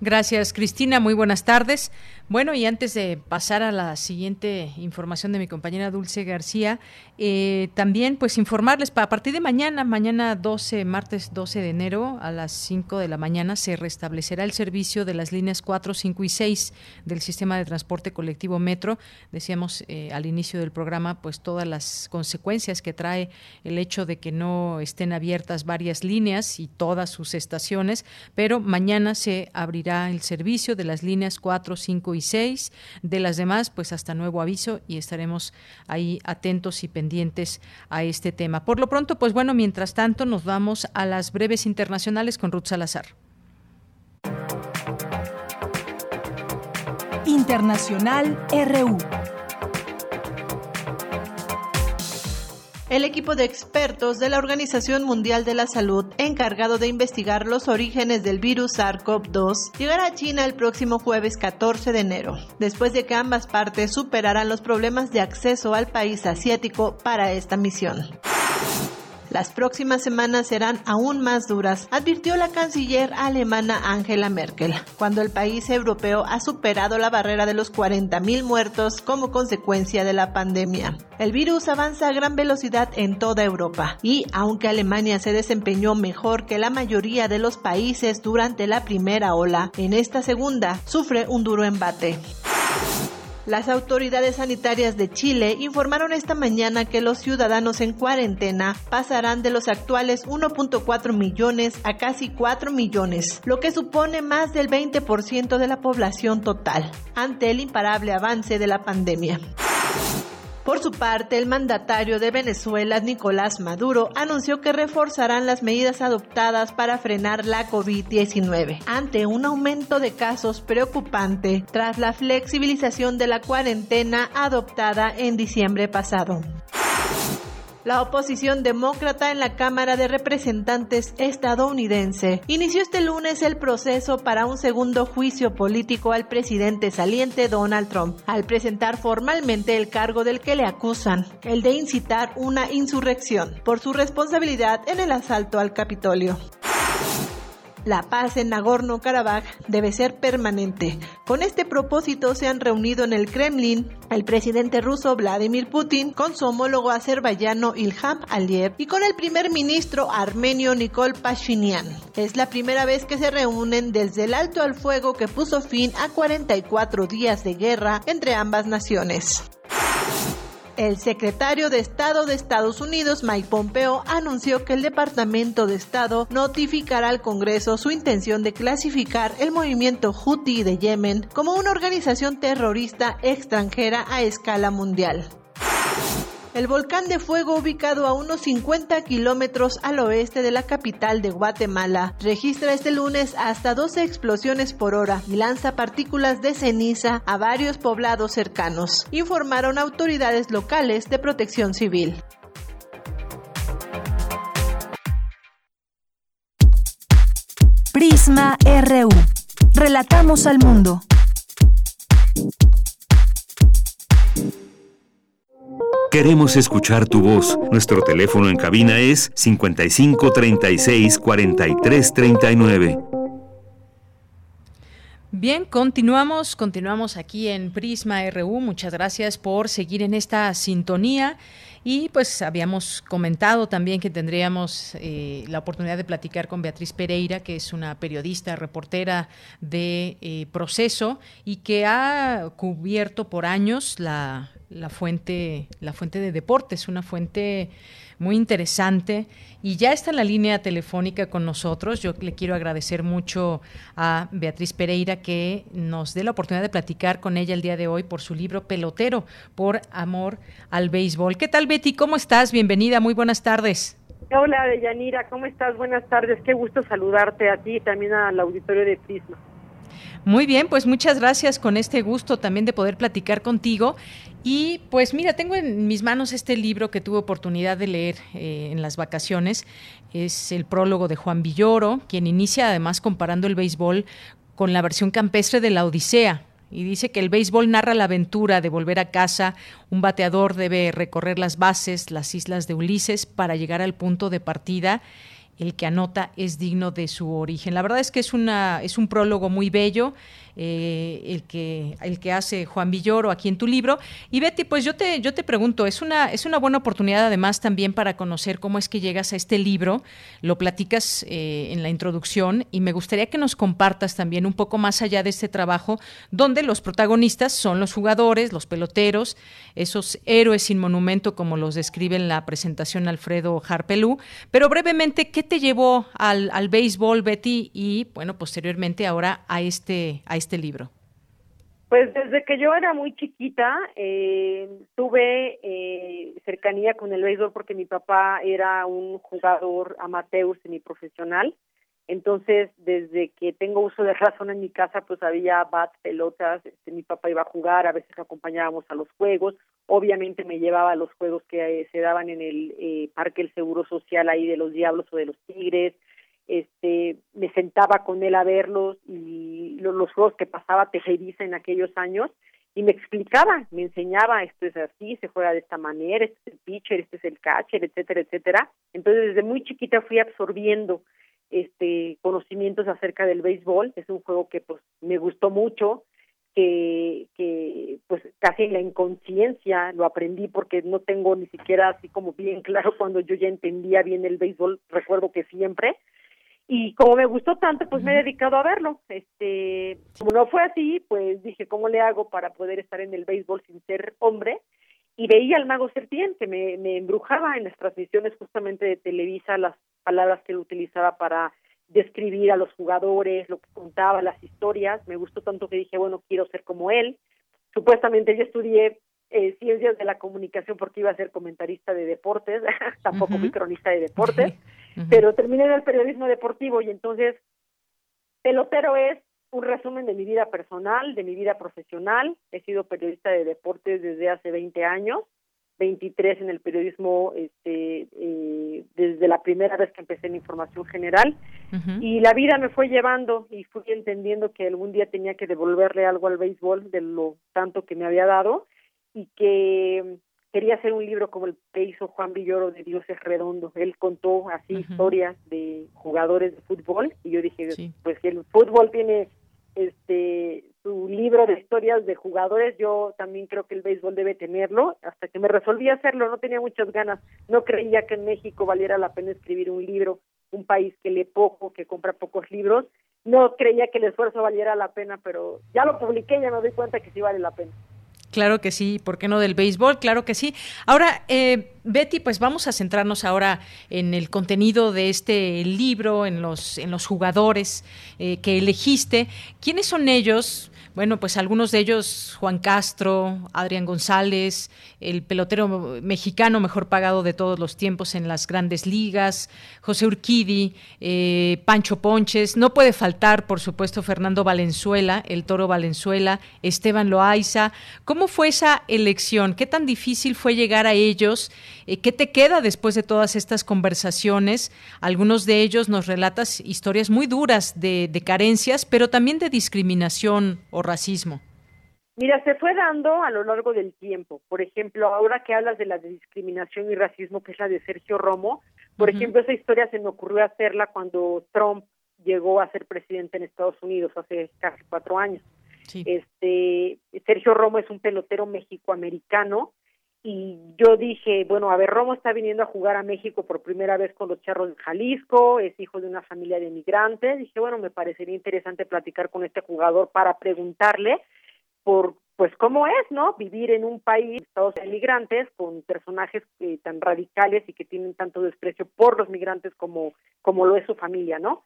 Gracias, Cristina. Muy buenas tardes. Bueno, y antes de pasar a la siguiente información de mi compañera Dulce García, eh, también pues informarles, a partir de mañana, mañana 12, martes 12 de enero a las 5 de la mañana, se restablecerá el servicio de las líneas 4, 5 y 6 del sistema de transporte colectivo Metro. Decíamos eh, al inicio del programa, pues todas las consecuencias que trae el hecho de que no estén abiertas varias líneas y todas sus estaciones, pero mañana se abrirá el servicio de las líneas 4, 5 y 6. De las demás, pues hasta nuevo aviso y estaremos ahí atentos y pendientes a este tema. Por lo pronto, pues bueno, mientras tanto, nos vamos a las breves internacionales con Ruth Salazar. Internacional RU. El equipo de expertos de la Organización Mundial de la Salud, encargado de investigar los orígenes del virus SARS-CoV-2, llegará a China el próximo jueves 14 de enero, después de que ambas partes superaran los problemas de acceso al país asiático para esta misión. Las próximas semanas serán aún más duras, advirtió la canciller alemana Angela Merkel, cuando el país europeo ha superado la barrera de los 40.000 muertos como consecuencia de la pandemia. El virus avanza a gran velocidad en toda Europa y, aunque Alemania se desempeñó mejor que la mayoría de los países durante la primera ola, en esta segunda sufre un duro embate. Las autoridades sanitarias de Chile informaron esta mañana que los ciudadanos en cuarentena pasarán de los actuales 1.4 millones a casi 4 millones, lo que supone más del 20% de la población total, ante el imparable avance de la pandemia. Por su parte, el mandatario de Venezuela, Nicolás Maduro, anunció que reforzarán las medidas adoptadas para frenar la COVID-19 ante un aumento de casos preocupante tras la flexibilización de la cuarentena adoptada en diciembre pasado. La oposición demócrata en la Cámara de Representantes estadounidense inició este lunes el proceso para un segundo juicio político al presidente saliente Donald Trump, al presentar formalmente el cargo del que le acusan, el de incitar una insurrección, por su responsabilidad en el asalto al Capitolio. La paz en Nagorno-Karabaj debe ser permanente. Con este propósito se han reunido en el Kremlin el presidente ruso Vladimir Putin con su homólogo azerbaiyano Ilham Aliyev y con el primer ministro armenio Nikol Pashinyan. Es la primera vez que se reúnen desde el alto al fuego que puso fin a 44 días de guerra entre ambas naciones. El secretario de Estado de Estados Unidos, Mike Pompeo, anunció que el Departamento de Estado notificará al Congreso su intención de clasificar el movimiento Houthi de Yemen como una organización terrorista extranjera a escala mundial. El volcán de fuego, ubicado a unos 50 kilómetros al oeste de la capital de Guatemala, registra este lunes hasta 12 explosiones por hora y lanza partículas de ceniza a varios poblados cercanos, informaron autoridades locales de protección civil. Prisma RU. Relatamos al mundo. Queremos escuchar tu voz. Nuestro teléfono en cabina es 55 36 43 39. Bien, continuamos, continuamos aquí en Prisma RU. Muchas gracias por seguir en esta sintonía. Y pues habíamos comentado también que tendríamos eh, la oportunidad de platicar con Beatriz Pereira, que es una periodista, reportera de eh, proceso y que ha cubierto por años la, la fuente, la fuente de deportes, una fuente muy interesante y ya está en la línea telefónica con nosotros. Yo le quiero agradecer mucho a Beatriz Pereira que nos dé la oportunidad de platicar con ella el día de hoy por su libro Pelotero por amor al béisbol. ¿Qué tal Betty? ¿Cómo estás? Bienvenida, muy buenas tardes. Hola, Deyanira, ¿cómo estás? Buenas tardes, qué gusto saludarte a ti y también al auditorio de Prisma. Muy bien, pues muchas gracias con este gusto también de poder platicar contigo. Y pues mira, tengo en mis manos este libro que tuve oportunidad de leer eh, en las vacaciones. Es el prólogo de Juan Villoro, quien inicia además comparando el béisbol con la versión campestre de la Odisea, y dice que el béisbol narra la aventura de volver a casa. Un bateador debe recorrer las bases, las islas de Ulises, para llegar al punto de partida el que anota es digno de su origen. La verdad es que es, una, es un prólogo muy bello eh, el, que, el que hace Juan Villoro aquí en tu libro. Y Betty, pues yo te, yo te pregunto, es una, es una buena oportunidad además también para conocer cómo es que llegas a este libro, lo platicas eh, en la introducción y me gustaría que nos compartas también un poco más allá de este trabajo, donde los protagonistas son los jugadores, los peloteros, esos héroes sin monumento como los describe en la presentación Alfredo Harpelú, pero brevemente, ¿qué te llevó al, al béisbol, Betty? Y bueno, posteriormente ahora a este, a este libro? Pues desde que yo era muy chiquita eh, tuve eh, cercanía con el béisbol porque mi papá era un jugador amateur semiprofesional. Entonces, desde que tengo uso de razón en mi casa, pues había bats, pelotas, este, mi papá iba a jugar, a veces acompañábamos a los juegos, obviamente me llevaba a los juegos que eh, se daban en el Parque El Seguro Social ahí de los Diablos o de los Tigres, este me sentaba con él a verlos y los, juegos que pasaba Tejeriza en aquellos años y me explicaba, me enseñaba esto es así, se juega de esta manera, este es el pitcher, este es el catcher, etcétera, etcétera. Entonces desde muy chiquita fui absorbiendo este conocimientos acerca del béisbol, es un juego que pues me gustó mucho, que, que pues casi en la inconsciencia lo aprendí porque no tengo ni siquiera así como bien claro cuando yo ya entendía bien el béisbol, recuerdo que siempre, y como me gustó tanto pues me he dedicado a verlo. Este como no fue así pues dije cómo le hago para poder estar en el béisbol sin ser hombre y veía al mago Sertien que me, me embrujaba en las transmisiones justamente de Televisa las palabras que él utilizaba para describir a los jugadores lo que contaba las historias. Me gustó tanto que dije bueno quiero ser como él supuestamente yo estudié eh, ciencias de la comunicación porque iba a ser comentarista de deportes [laughs] tampoco fui cronista de deportes [laughs] pero terminé en el periodismo deportivo y entonces pelotero es un resumen de mi vida personal, de mi vida profesional. He sido periodista de deportes desde hace 20 años, 23 en el periodismo este, eh, desde la primera vez que empecé en información general. Y la vida me fue llevando y fui entendiendo que algún día tenía que devolverle algo al béisbol de lo tanto que me había dado y que quería hacer un libro como el que hizo Juan Villoro de Dios es Redondo. Él contó así historias de jugadores de fútbol y yo dije, pues si el fútbol tiene este su libro de historias de jugadores, yo también creo que el béisbol debe tenerlo. Hasta que me resolví hacerlo, no tenía muchas ganas. No creía que en México valiera la pena escribir un libro, un país que lee poco, que compra pocos libros. No creía que el esfuerzo valiera la pena, pero ya lo publiqué, ya me doy cuenta que sí vale la pena. Claro que sí, ¿por qué no del béisbol? Claro que sí. Ahora, eh, Betty, pues vamos a centrarnos ahora en el contenido de este libro, en los, en los jugadores eh, que elegiste. ¿Quiénes son ellos? Bueno, pues algunos de ellos, Juan Castro, Adrián González, el pelotero mexicano mejor pagado de todos los tiempos en las grandes ligas, José Urquidi, eh, Pancho Ponches, no puede faltar, por supuesto, Fernando Valenzuela, el toro Valenzuela, Esteban Loaiza. ¿Cómo fue esa elección? ¿Qué tan difícil fue llegar a ellos? Eh, ¿Qué te queda después de todas estas conversaciones? Algunos de ellos nos relatas historias muy duras de, de carencias, pero también de discriminación o racismo? Mira, se fue dando a lo largo del tiempo. Por ejemplo, ahora que hablas de la discriminación y racismo, que es la de Sergio Romo, por ejemplo, esa historia se me ocurrió hacerla cuando Trump llegó a ser presidente en Estados Unidos hace casi cuatro años. Este Sergio Romo es un pelotero mexicoamericano y yo dije, bueno, a ver, Romo está viniendo a jugar a México por primera vez con los Charros de Jalisco, es hijo de una familia de migrantes, dije, bueno, me parecería interesante platicar con este jugador para preguntarle por pues cómo es, ¿no? Vivir en un país estados migrantes con personajes eh, tan radicales y que tienen tanto desprecio por los migrantes como como lo es su familia, ¿no?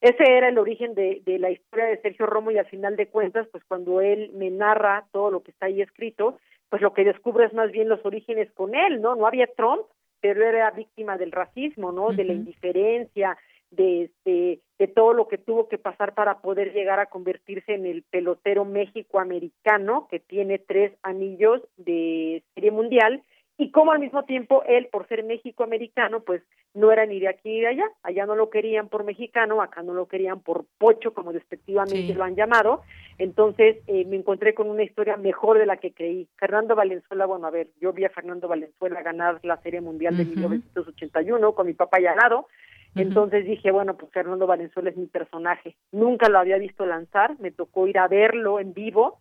Ese era el origen de, de la historia de Sergio Romo y al final de cuentas, pues cuando él me narra todo lo que está ahí escrito, pues lo que descubre es más bien los orígenes con él, ¿no? No había Trump, pero era víctima del racismo, ¿no? De la indiferencia, de este de todo lo que tuvo que pasar para poder llegar a convertirse en el pelotero México-americano que tiene tres anillos de serie mundial y como al mismo tiempo él, por ser México-americano, pues no era ni de aquí ni de allá. Allá no lo querían por mexicano, acá no lo querían por pocho, como despectivamente lo han llamado. Entonces eh, me encontré con una historia mejor de la que creí. Fernando Valenzuela, bueno, a ver, yo vi a Fernando Valenzuela ganar la Serie Mundial de 1981 con mi papá al lado. Entonces dije, bueno, pues Fernando Valenzuela es mi personaje. Nunca lo había visto lanzar, me tocó ir a verlo en vivo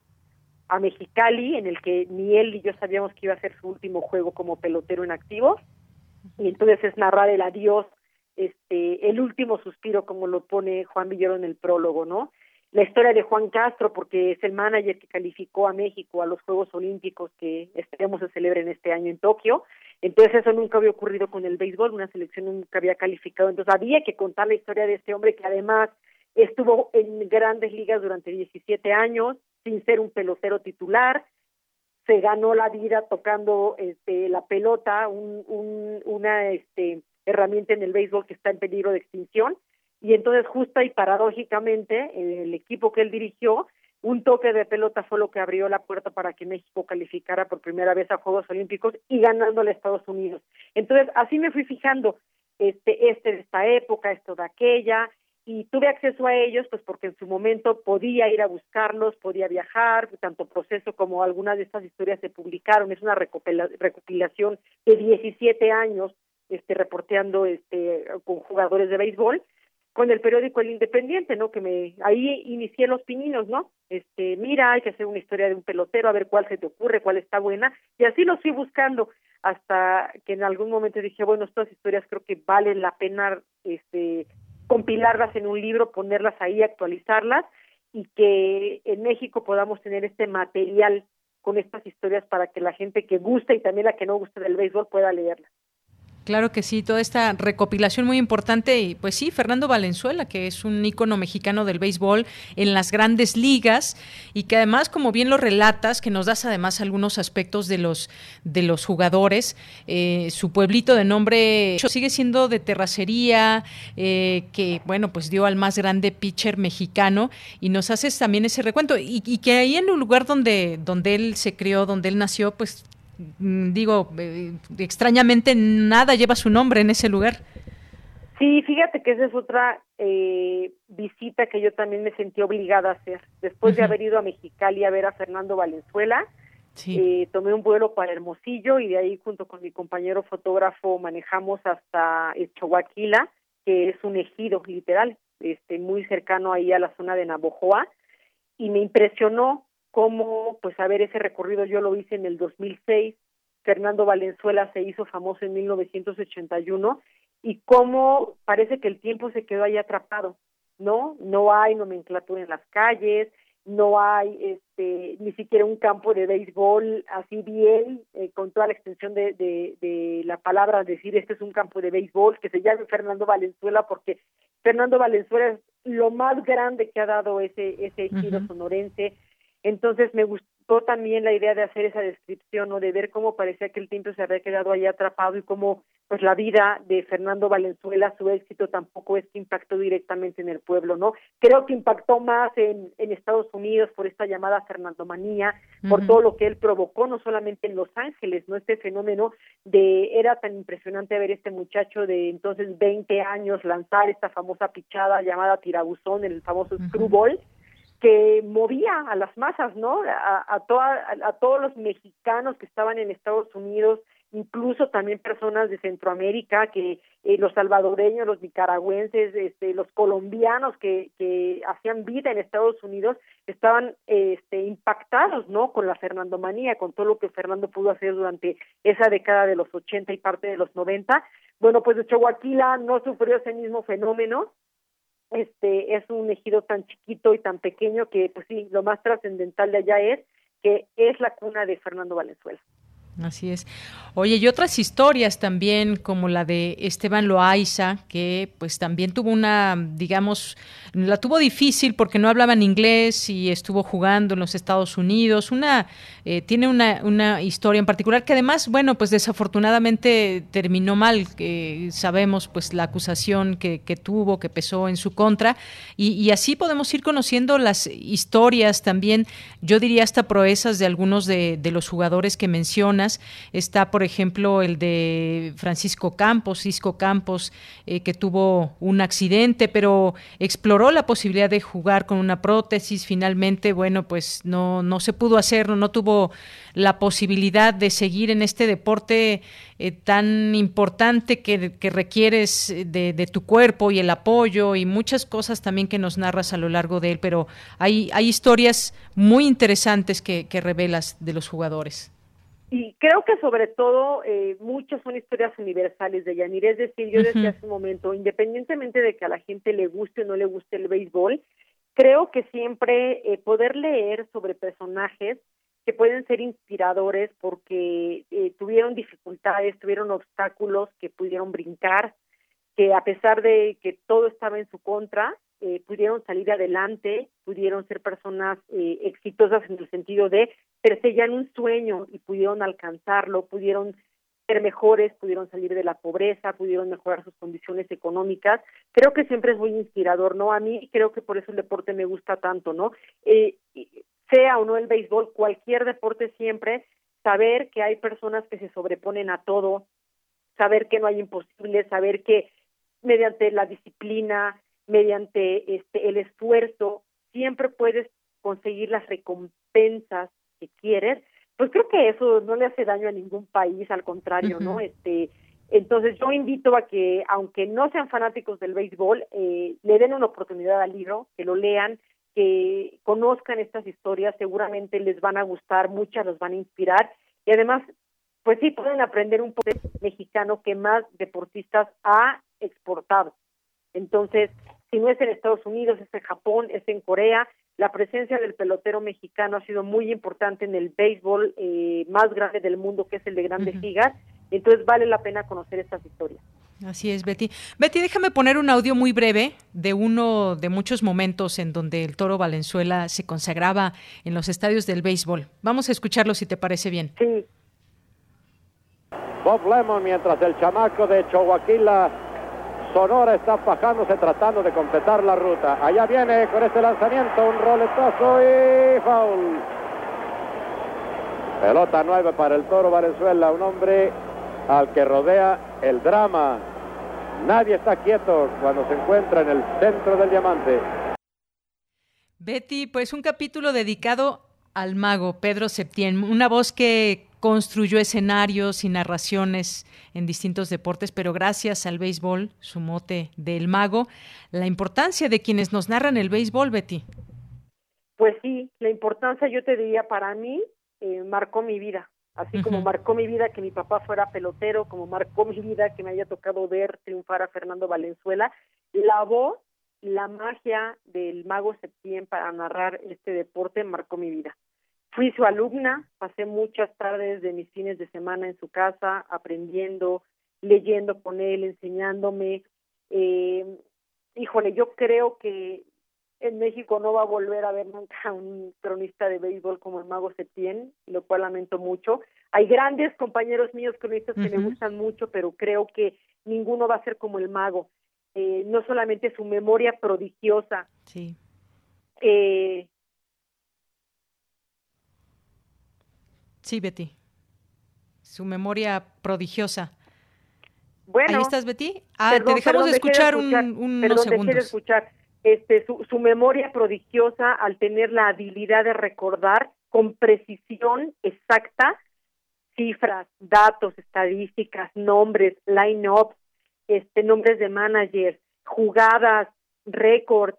a Mexicali, en el que ni él ni yo sabíamos que iba a ser su último juego como pelotero en activo. Y entonces es narrar el adiós, este, el último suspiro, como lo pone Juan Villero en el prólogo, ¿no? La historia de Juan Castro, porque es el manager que calificó a México a los Juegos Olímpicos que esperemos se celebren este año en Tokio. Entonces eso nunca había ocurrido con el béisbol, una selección nunca había calificado. Entonces había que contar la historia de este hombre que además estuvo en grandes ligas durante 17 años, sin ser un pelotero titular, se ganó la vida tocando este, la pelota, un, un, una este, herramienta en el béisbol que está en peligro de extinción, y entonces justa y paradójicamente el equipo que él dirigió, un toque de pelota fue lo que abrió la puerta para que México calificara por primera vez a Juegos Olímpicos y ganándole a Estados Unidos. Entonces así me fui fijando, este, este de esta época, esto de aquella, y tuve acceso a ellos pues porque en su momento podía ir a buscarlos, podía viajar, tanto proceso como algunas de estas historias se publicaron, es una recopilación de 17 años este reporteando este con jugadores de béisbol con el periódico El Independiente, ¿no? Que me ahí inicié los pininos, ¿no? Este, mira, hay que hacer una historia de un pelotero, a ver cuál se te ocurre, cuál está buena, y así los fui buscando hasta que en algún momento dije, bueno, estas historias creo que valen la pena este compilarlas en un libro, ponerlas ahí, actualizarlas y que en México podamos tener este material con estas historias para que la gente que gusta y también la que no guste del béisbol pueda leerlas. Claro que sí, toda esta recopilación muy importante y pues sí, Fernando Valenzuela, que es un ícono mexicano del béisbol en las grandes ligas y que además, como bien lo relatas, que nos das además algunos aspectos de los de los jugadores, eh, su pueblito de nombre sigue siendo de terracería, eh, que bueno, pues dio al más grande pitcher mexicano y nos haces también ese recuento y, y que ahí en un lugar donde donde él se crió, donde él nació, pues digo, eh, extrañamente nada lleva su nombre en ese lugar. Sí, fíjate que esa es otra eh, visita que yo también me sentí obligada a hacer. Después de haber ido a Mexicali a ver a Fernando Valenzuela, eh, tomé un vuelo para Hermosillo y de ahí junto con mi compañero fotógrafo manejamos hasta Choaquila, que es un ejido literal, este muy cercano ahí a la zona de Navojoa, y me impresionó cómo, pues a ver, ese recorrido yo lo hice en el 2006, Fernando Valenzuela se hizo famoso en 1981 y cómo parece que el tiempo se quedó ahí atrapado, ¿no? No hay nomenclatura en las calles, no hay este ni siquiera un campo de béisbol así bien eh, con toda la extensión de, de, de, la palabra decir este es un campo de béisbol que se llame Fernando Valenzuela porque Fernando Valenzuela es lo más grande que ha dado ese ese giro sonorense entonces me gustó también la idea de hacer esa descripción o de ver cómo parecía que el tiempo se había quedado ahí atrapado y cómo pues la vida de Fernando Valenzuela, su éxito tampoco es que impactó directamente en el pueblo, ¿no? Creo que impactó más en, en Estados Unidos por esta llamada Fernandomanía, por todo lo que él provocó, no solamente en Los Ángeles, ¿no? Este fenómeno de, era tan impresionante ver este muchacho de entonces 20 años lanzar esta famosa pichada llamada tirabuzón, el famoso screwball, que movía a las masas, ¿no? A, a, a, todos los mexicanos que estaban en Estados Unidos, incluso también personas de Centroamérica, que eh, los salvadoreños, los nicaragüenses, este, los colombianos que, que hacían vida en Estados Unidos, estaban este, impactados, ¿no? Con la Fernandomanía, con todo lo que Fernando pudo hacer durante esa década de los 80 y parte de los 90. Bueno, pues de Chihuahua no sufrió ese mismo fenómeno, este es un ejido tan chiquito y tan pequeño que pues sí, lo más trascendental de allá es que es la cuna de Fernando Valenzuela. Así es. Oye, y otras historias también, como la de Esteban Loaiza, que pues también tuvo una, digamos, la tuvo difícil porque no hablaba en inglés y estuvo jugando en los Estados Unidos. Una, eh, tiene una, una, historia en particular que además, bueno, pues desafortunadamente terminó mal. que sabemos pues la acusación que, que, tuvo, que pesó en su contra. Y, y así podemos ir conociendo las historias también, yo diría hasta proezas de algunos de, de los jugadores que mencionas. Está, por ejemplo, el de Francisco Campos, Cisco Campos, eh, que tuvo un accidente, pero exploró la posibilidad de jugar con una prótesis. Finalmente, bueno, pues no, no se pudo hacerlo, no tuvo la posibilidad de seguir en este deporte eh, tan importante que, requieres de, de, tu cuerpo y el apoyo y muchas cosas también que nos narras a lo largo de él, pero hay, hay historias muy interesantes que revelas de los jugadores. Y creo que sobre todo eh, muchas son historias universales de Yanir. Es decir, yo decía hace un momento, independientemente de que a la gente le guste o no le guste el béisbol, creo que siempre eh, poder leer sobre personajes que pueden ser inspiradores porque eh, tuvieron dificultades, tuvieron obstáculos que pudieron brincar, que a pesar de que todo estaba en su contra, eh, pudieron salir adelante, pudieron ser personas eh, exitosas en el sentido de perseguían un sueño y pudieron alcanzarlo, pudieron ser mejores, pudieron salir de la pobreza, pudieron mejorar sus condiciones económicas. Creo que siempre es muy inspirador, ¿no? A mí creo que por eso el deporte me gusta tanto, ¿no? Eh, sea o no el béisbol, cualquier deporte siempre, saber que hay personas que se sobreponen a todo, saber que no hay imposibles, saber que mediante la disciplina, mediante este el esfuerzo siempre puedes conseguir las recompensas que quieres pues creo que eso no le hace daño a ningún país al contrario no este entonces yo invito a que aunque no sean fanáticos del béisbol eh, le den una oportunidad al libro que lo lean que conozcan estas historias seguramente les van a gustar muchas los van a inspirar y además pues sí pueden aprender un poco mexicano que más deportistas ha exportado. Entonces si no es en Estados Unidos, es en Japón, es en Corea. La presencia del pelotero mexicano ha sido muy importante en el béisbol eh, más grande del mundo, que es el de Grandes uh Ligas. Entonces vale la pena conocer estas historias. Así es, Betty. Betty, déjame poner un audio muy breve de uno de muchos momentos en donde el Toro Valenzuela se consagraba en los estadios del béisbol. Vamos a escucharlo si te parece bien. Sí. Bob Lemon, mientras el chamaco de Chihuahua Sonora está fajándose tratando de completar la ruta. Allá viene con este lanzamiento un roletazo y foul. Pelota nueve para el Toro Valenzuela, un hombre al que rodea el drama. Nadie está quieto cuando se encuentra en el centro del diamante. Betty, pues un capítulo dedicado al mago Pedro Septién, una voz que construyó escenarios y narraciones en distintos deportes, pero gracias al béisbol, su mote del mago, la importancia de quienes nos narran el béisbol, Betty. Pues sí, la importancia yo te diría para mí eh, marcó mi vida, así uh -huh. como marcó mi vida que mi papá fuera pelotero, como marcó mi vida que me haya tocado ver triunfar a Fernando Valenzuela, la voz, la magia del mago Septién para narrar este deporte marcó mi vida. Fui su alumna, pasé muchas tardes de mis fines de semana en su casa aprendiendo, leyendo con él, enseñándome. Eh, híjole, yo creo que en México no va a volver a ver nunca [laughs] un cronista de béisbol como el Mago Septién, lo cual lamento mucho. Hay grandes compañeros míos cronistas uh -huh. que me gustan mucho, pero creo que ninguno va a ser como el Mago. Eh, no solamente su memoria prodigiosa, sí. eh, Sí, Betty. Su memoria prodigiosa. Bueno. ¿Ahí estás, Betty? Ah, perdón, te dejamos perdón, de escuchar, de escuchar un, unos perdón, segundos. De escuchar. Este, su, su memoria prodigiosa al tener la habilidad de recordar con precisión exacta cifras, datos, estadísticas, nombres, line-ups, este, nombres de managers, jugadas, récords,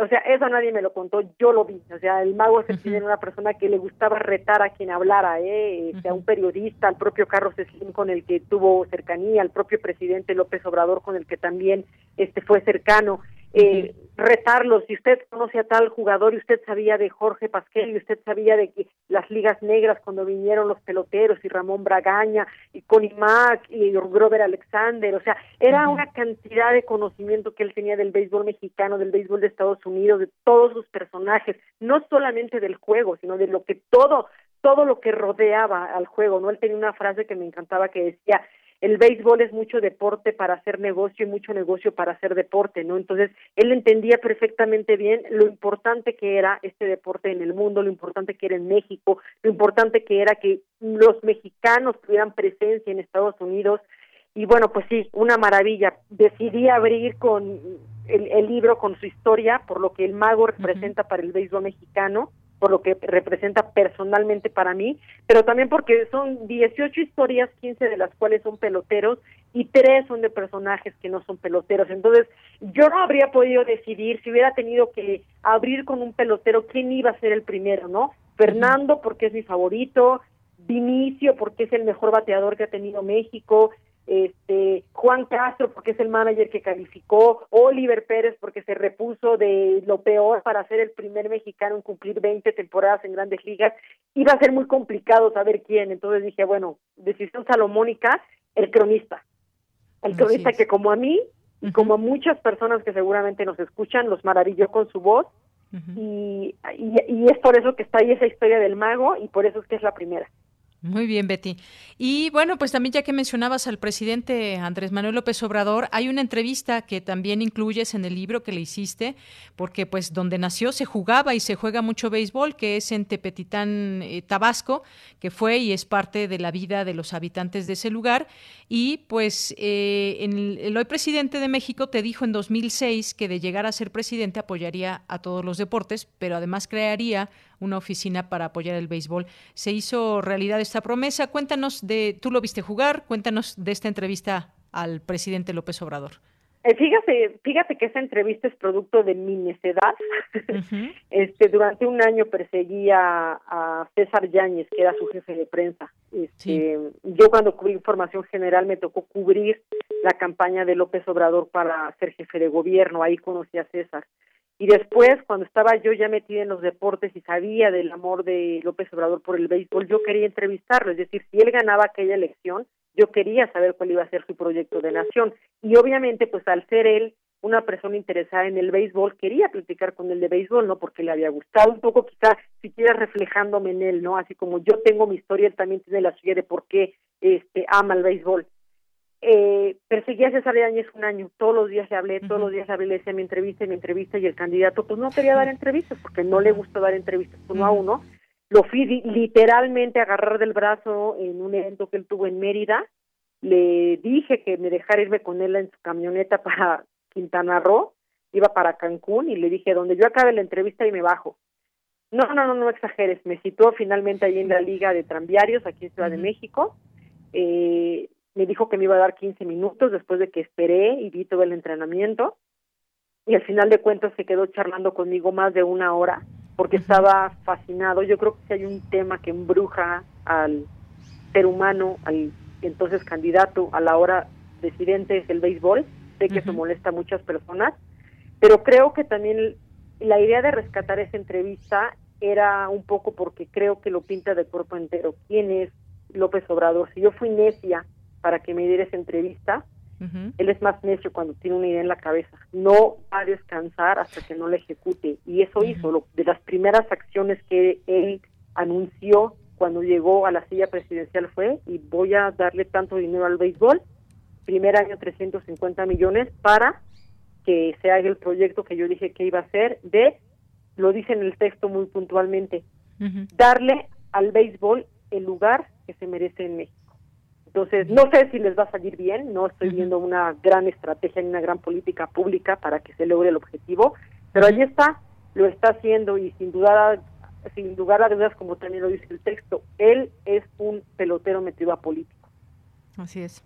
o sea, eso nadie me lo contó, yo lo vi, o sea, el mago se uh -huh. era una persona que le gustaba retar a quien hablara, ¿eh? Este, uh -huh. a un periodista, al propio Carlos Slim con el que tuvo cercanía, al propio presidente López Obrador con el que también este fue cercano. Eh, retarlos. Si usted conoce a tal jugador y usted sabía de Jorge Pasquel y usted sabía de que las ligas negras cuando vinieron los peloteros y Ramón Bragaña y Connie Mack y Grover Alexander, o sea, era una cantidad de conocimiento que él tenía del béisbol mexicano, del béisbol de Estados Unidos, de todos sus personajes, no solamente del juego, sino de lo que todo todo lo que rodeaba al juego, ¿no? Él tenía una frase que me encantaba que decía, el béisbol es mucho deporte para hacer negocio y mucho negocio para hacer deporte, ¿no? Entonces, él entendía perfectamente bien lo importante que era este deporte en el mundo, lo importante que era en México, lo importante que era que los mexicanos tuvieran presencia en Estados Unidos. Y bueno, pues sí, una maravilla. Decidí abrir con el, libro con su historia, por lo que el mago representa para el béisbol mexicano por lo que representa personalmente para mí, pero también porque son 18 historias, 15 de las cuales son peloteros y tres son de personajes que no son peloteros. Entonces, yo no habría podido decidir si hubiera tenido que abrir con un pelotero quién iba a ser el primero, ¿no? Fernando porque es mi favorito, Vinicio porque es el mejor bateador que ha tenido México, este Juan Castro porque es el manager que calificó, Oliver Pérez porque se repuso de lo peor para ser el primer mexicano en cumplir 20 temporadas en grandes ligas, iba a ser muy complicado saber quién, entonces dije, bueno, decisión salomónica, el cronista, el cronista que como a mí y como a muchas personas que seguramente nos escuchan, los maravilló con su voz. Y, y, y es por eso que está ahí esa historia del mago y por eso es que es la primera. Muy bien, Betty. Y bueno, pues también ya que mencionabas al presidente Andrés Manuel López Obrador, hay una entrevista que también incluyes en el libro que le hiciste, porque pues donde nació se jugaba y se juega mucho béisbol, que es en Tepetitán, eh, Tabasco, que fue y es parte de la vida de los habitantes de ese lugar. Y pues eh, el, hoy presidente de México te dijo en 2006 que de llegar a ser presidente apoyaría a todos los deportes, pero además crearía una oficina para apoyar el béisbol. Se hizo realidad esta promesa. Cuéntanos de, tú lo viste jugar, cuéntanos de esta entrevista al presidente López Obrador. Eh, fíjate, fíjate que esa entrevista es producto de mi necedad. [laughs] este, durante un año perseguía a César Yáñez, que era su jefe de prensa. Este, Yo cuando cubrí información general me tocó cubrir la campaña de López Obrador para ser jefe de gobierno. Ahí conocí a César. Y después, cuando estaba yo ya metida en los deportes y sabía del amor de López Obrador por el béisbol, yo quería entrevistarlo. Es decir, si él ganaba aquella elección, yo quería saber cuál iba a ser su proyecto de nación. Y obviamente, pues al ser él una persona interesada en el béisbol, quería platicar con él de béisbol, ¿no? Porque le había gustado un poco, quizá, siquiera reflejándome en él, ¿no? Así como yo tengo mi historia, él también tiene la suya de por qué este, ama el béisbol eh, perseguí a César Yáñez un año, todos los días le hablé, todos los días le hablé, le decía mi entrevista, mi entrevista, y el candidato pues no quería dar entrevistas, porque no le gusta dar entrevistas uno a uno. Lo fui literalmente a agarrar del brazo en un evento que él tuvo en Mérida, le dije que me dejara irme con él en su camioneta para Quintana Roo, iba para Cancún, y le dije, donde yo acabe la entrevista y me bajo. No, no, no, no exageres, me citó finalmente ahí en la Liga de Tranviarios, aquí en Ciudad de México, eh, me dijo que me iba a dar 15 minutos después de que esperé y vi todo el entrenamiento y al final de cuentas se quedó charlando conmigo más de una hora porque estaba fascinado. Yo creo que si hay un tema que embruja al ser humano, al entonces candidato, a la hora presidente es el béisbol. Sé que eso molesta a muchas personas, pero creo que también la idea de rescatar esa entrevista era un poco porque creo que lo pinta de cuerpo entero. ¿Quién es López Obrador? Si yo fui necia para que me diera esa entrevista. Él es más necio cuando tiene una idea en la cabeza. No va a descansar hasta que no la ejecute. Y eso hizo. Lo, de las primeras acciones que él anunció cuando llegó a la silla presidencial fue, y voy a darle tanto dinero al béisbol, primer año 350 millones para que se haga el proyecto que yo dije que iba a hacer de, lo dice en el texto muy puntualmente, darle al béisbol el lugar que se merece en México. Entonces, no sé si les va a salir bien, no estoy viendo una gran estrategia ni una gran política pública para que se logre el objetivo, pero allí está, lo está haciendo y sin duda, sin lugar a dudas, como también lo dice el texto, él es un pelotero metido a político. Así es.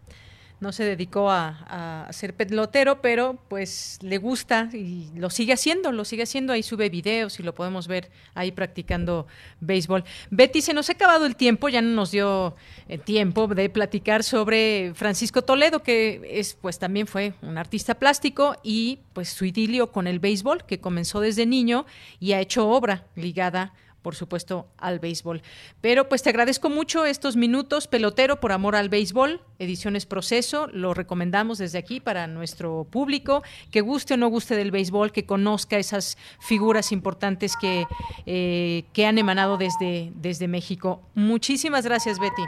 No se dedicó a, a, ser pelotero, pero pues le gusta y lo sigue haciendo, lo sigue haciendo, ahí sube videos y lo podemos ver ahí practicando béisbol. Betty, se nos ha acabado el tiempo, ya no nos dio eh, tiempo de platicar sobre Francisco Toledo, que es pues también fue un artista plástico y pues su idilio con el béisbol, que comenzó desde niño y ha hecho obra ligada por supuesto, al béisbol. Pero pues te agradezco mucho estos minutos, pelotero por amor al béisbol, ediciones Proceso, lo recomendamos desde aquí para nuestro público, que guste o no guste del béisbol, que conozca esas figuras importantes que, eh, que han emanado desde, desde México. Muchísimas gracias, Betty.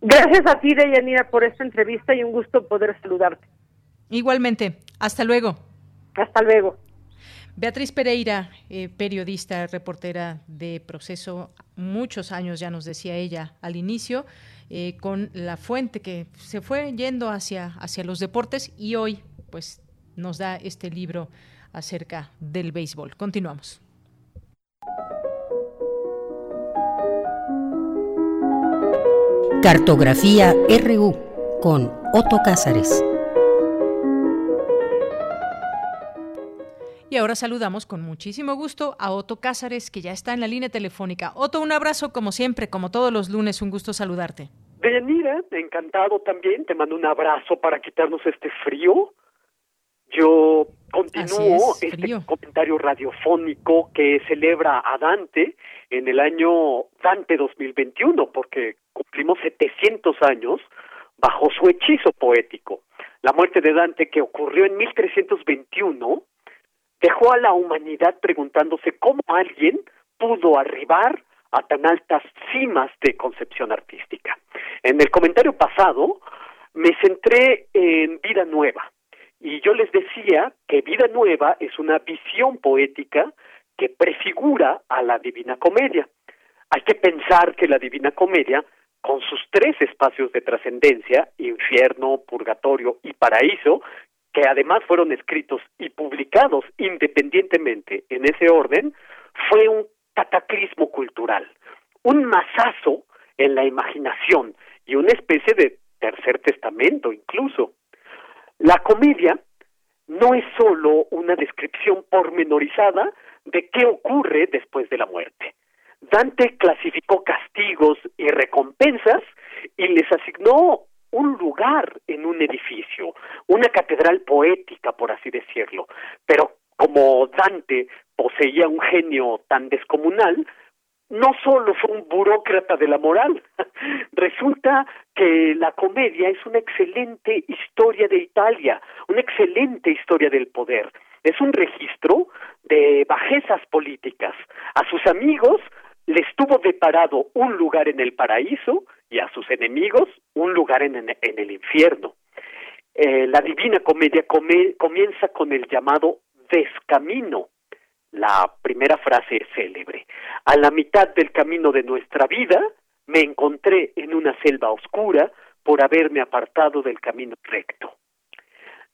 Gracias a ti, Deyanira, por esta entrevista y un gusto poder saludarte. Igualmente, hasta luego. Hasta luego. Beatriz Pereira, eh, periodista, reportera de Proceso, muchos años ya nos decía ella al inicio, eh, con la fuente que se fue yendo hacia, hacia los deportes y hoy pues nos da este libro acerca del béisbol. Continuamos. Cartografía RU con Otto Cázares. Y ahora saludamos con muchísimo gusto a Otto Cázares, que ya está en la línea telefónica. Otto, un abrazo como siempre, como todos los lunes, un gusto saludarte. Deyanira, encantado también, te mando un abrazo para quitarnos este frío. Yo continúo este comentario radiofónico que celebra a Dante en el año Dante 2021, porque cumplimos 700 años bajo su hechizo poético. La muerte de Dante que ocurrió en 1321 dejó a la humanidad preguntándose cómo alguien pudo arribar a tan altas cimas de concepción artística. En el comentario pasado me centré en Vida Nueva y yo les decía que Vida Nueva es una visión poética que prefigura a la Divina Comedia. Hay que pensar que la Divina Comedia, con sus tres espacios de trascendencia, infierno, purgatorio y paraíso, que además fueron escritos y publicados independientemente en ese orden, fue un cataclismo cultural, un masazo en la imaginación y una especie de tercer testamento incluso. La comedia no es sólo una descripción pormenorizada de qué ocurre después de la muerte. Dante clasificó castigos y recompensas y les asignó un lugar en un edificio, una catedral poética, por así decirlo. Pero como Dante poseía un genio tan descomunal, no solo fue un burócrata de la moral, [laughs] resulta que la comedia es una excelente historia de Italia, una excelente historia del poder. Es un registro de bajezas políticas. A sus amigos les tuvo deparado un lugar en el paraíso y a sus enemigos un lugar en, el infierno. Eh, la Divina Comedia comienza con el llamado descamino. La primera frase es célebre. A la mitad del camino de nuestra vida me encontré en una selva oscura por haberme apartado del camino recto.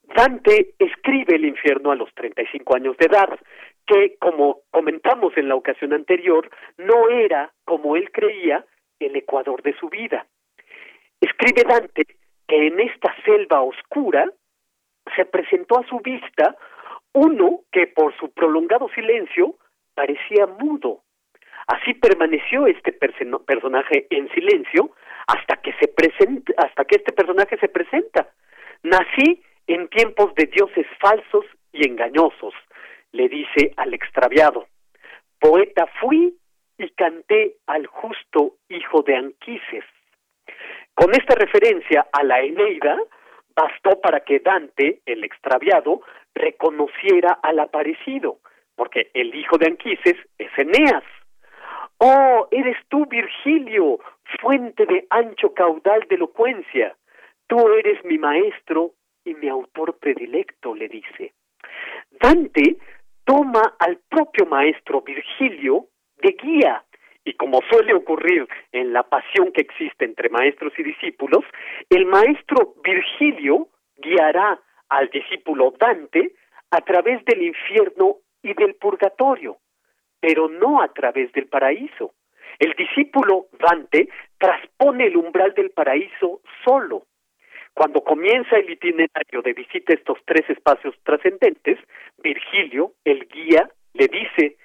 Dante escribe el infierno a los 35 años de edad, que, como comentamos en la ocasión anterior, no era, como él creía, el ecuador de su vida. Escribe Dante que en esta selva oscura se presentó a su vista uno que por su prolongado silencio parecía mudo. Así permaneció este personaje en silencio hasta que se presenta, hasta que este personaje se presenta. Nací en tiempos de dioses falsos y engañosos, le dice al extraviado. Poeta fui y canté al justo hijo de Anquises. Con esta referencia a la Eneida, bastó para que Dante, el extraviado, reconociera al aparecido, porque el hijo de Anquises es Eneas. Oh, eres tú, Virgilio, fuente de ancho caudal de elocuencia. Tú eres mi maestro y mi autor predilecto, le dice. Dante toma al propio maestro Virgilio de guía. Y como suele ocurrir en la pasión que existe entre maestros y discípulos, el maestro Virgilio guiará al discípulo Dante a través del infierno y del purgatorio, pero no a través del paraíso. El discípulo Dante traspone el umbral del paraíso solo. Cuando comienza el itinerario de visita a estos tres espacios trascendentes, Virgilio, el guía, le dice,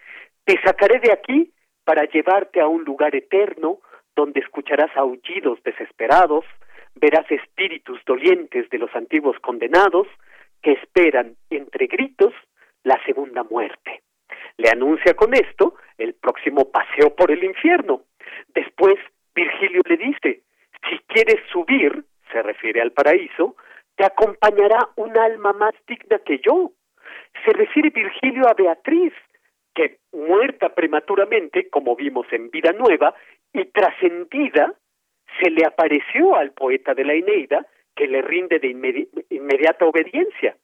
te sacaré de aquí para llevarte a un lugar eterno donde escucharás aullidos desesperados, verás espíritus dolientes de los antiguos condenados que esperan entre gritos la segunda muerte. Le anuncia con esto el próximo paseo por el infierno. Después, Virgilio le dice, si quieres subir, se refiere al paraíso, te acompañará un alma más digna que yo. Se refiere Virgilio a Beatriz, que muerta prematuramente, como vimos en Vida Nueva, y trascendida, se le apareció al poeta de la Eneida, que le rinde de inmediata obediencia.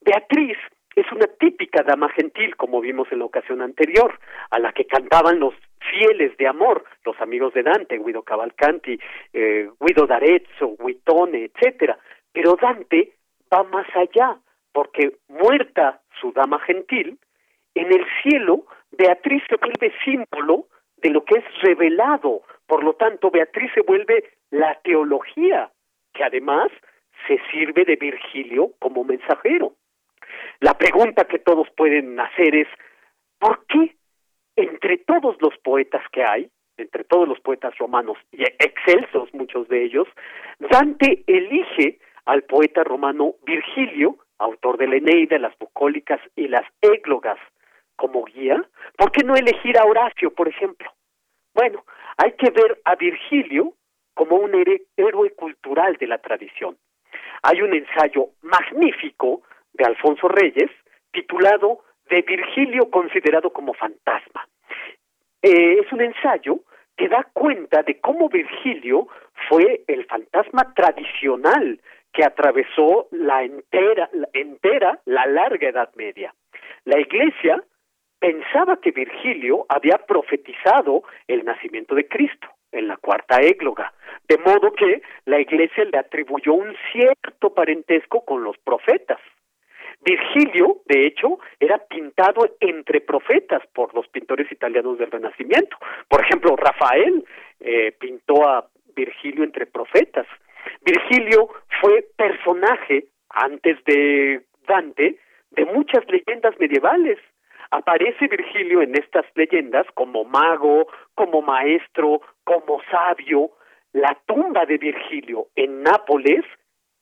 Beatriz es una típica dama gentil, como vimos en la ocasión anterior, a la que cantaban los fieles de amor, los amigos de Dante, Guido Cavalcanti, eh, Guido d'Arezzo, Guitone, etcétera. Pero Dante va más allá, porque muerta su dama gentil, en el cielo Beatriz se vuelve símbolo de lo que es revelado. Por lo tanto, Beatriz se vuelve la teología, que además se sirve de Virgilio como mensajero. La pregunta que todos pueden hacer es, ¿por qué entre todos los poetas que hay, entre todos los poetas romanos, y excelsos muchos de ellos, Dante elige al poeta romano Virgilio, autor de la Eneida, las bucólicas y las églogas, como guía? ¿Por qué no elegir a Horacio, por ejemplo? Bueno, hay que ver a Virgilio como un héroe cultural de la tradición. Hay un ensayo magnífico de Alfonso Reyes titulado De Virgilio considerado como fantasma. Eh, es un ensayo que da cuenta de cómo Virgilio fue el fantasma tradicional que atravesó la entera, la entera, la larga Edad Media. La Iglesia pensaba que Virgilio había profetizado el nacimiento de Cristo en la cuarta égloga, de modo que la Iglesia le atribuyó un cierto parentesco con los profetas. Virgilio, de hecho, era pintado entre profetas por los pintores italianos del Renacimiento. Por ejemplo, Rafael eh, pintó a Virgilio entre profetas. Virgilio fue personaje, antes de Dante, de muchas leyendas medievales. Aparece Virgilio en estas leyendas como mago, como maestro, como sabio. La tumba de Virgilio en Nápoles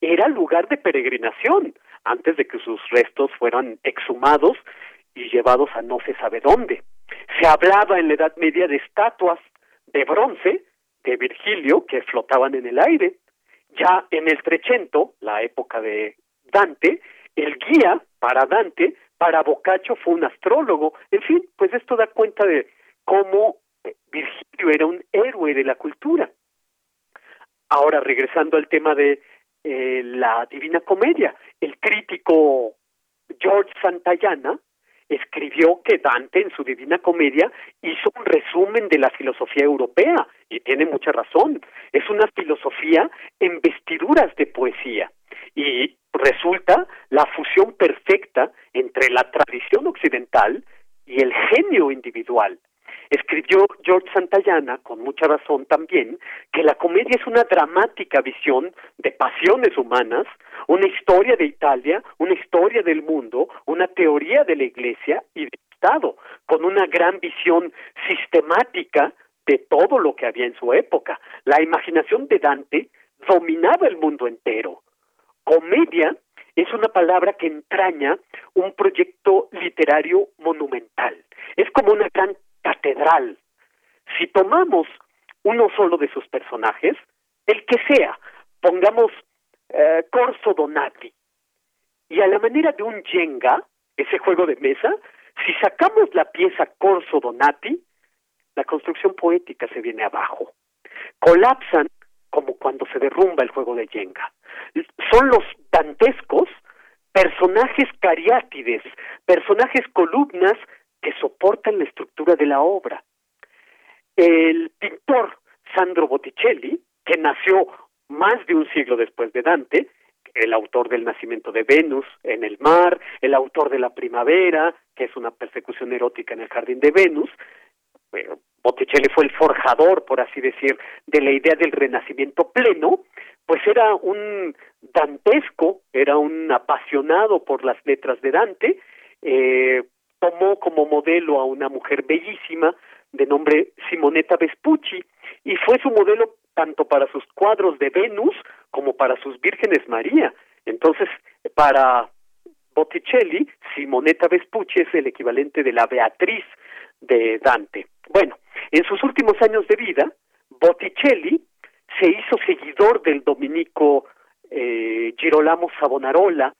era lugar de peregrinación antes de que sus restos fueran exhumados y llevados a no se sabe dónde. Se hablaba en la Edad Media de estatuas de bronce de Virgilio que flotaban en el aire. Ya en el Trecento, la época de Dante, el guía para Dante, para Boccaccio fue un astrólogo. En fin, pues esto da cuenta de cómo Virgilio era un héroe de la cultura. Ahora, regresando al tema de eh, la Divina Comedia. El crítico George Santayana escribió que Dante en su Divina Comedia hizo un resumen de la filosofía europea y tiene mucha razón. Es una filosofía en vestiduras de poesía y resulta la fusión perfecta entre la tradición occidental y el genio individual. Escribió George Santayana, con mucha razón también, que la comedia es una dramática visión de pasiones humanas, una historia de Italia, una historia del mundo, una teoría de la Iglesia y del Estado, con una gran visión sistemática de todo lo que había en su época. La imaginación de Dante dominaba el mundo entero. Comedia es una palabra que entraña un proyecto literario monumental. Es como una gran catedral. Si tomamos uno solo de sus personajes, el que sea, pongamos eh, Corso Donati, y a la manera de un Jenga, ese juego de mesa, si sacamos la pieza Corso Donati, la construcción poética se viene abajo. Colapsan como cuando se derrumba el juego de Jenga. Son los dantescos personajes cariátides, personajes columnas que soportan la estructura de la obra. El pintor Sandro Botticelli, que nació más de un siglo después de Dante, el autor del nacimiento de Venus en el mar, el autor de la primavera, que es una persecución erótica en el jardín de Venus. Botticelli fue el forjador, por así decir, de la idea del renacimiento pleno, pues era un dantesco, era un apasionado por las letras de Dante, eh, tomó como modelo a una mujer bellísima de nombre Simonetta Vespucci y fue su modelo tanto para sus cuadros de Venus como para sus vírgenes María. Entonces, para Botticelli, Simonetta Vespucci es el equivalente de la Beatriz de Dante. Bueno, en sus últimos años de vida, Botticelli se hizo seguidor del dominico eh, Girolamo Savonarola,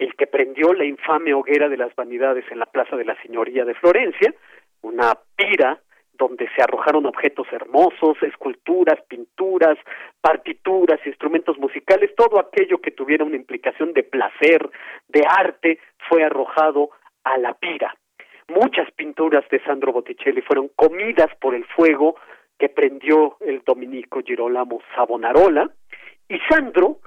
el que prendió la infame hoguera de las vanidades en la Plaza de la Señoría de Florencia, una pira donde se arrojaron objetos hermosos, esculturas, pinturas, partituras, instrumentos musicales, todo aquello que tuviera una implicación de placer, de arte, fue arrojado a la pira. Muchas pinturas de Sandro Botticelli fueron comidas por el fuego que prendió el dominico Girolamo Savonarola y Sandro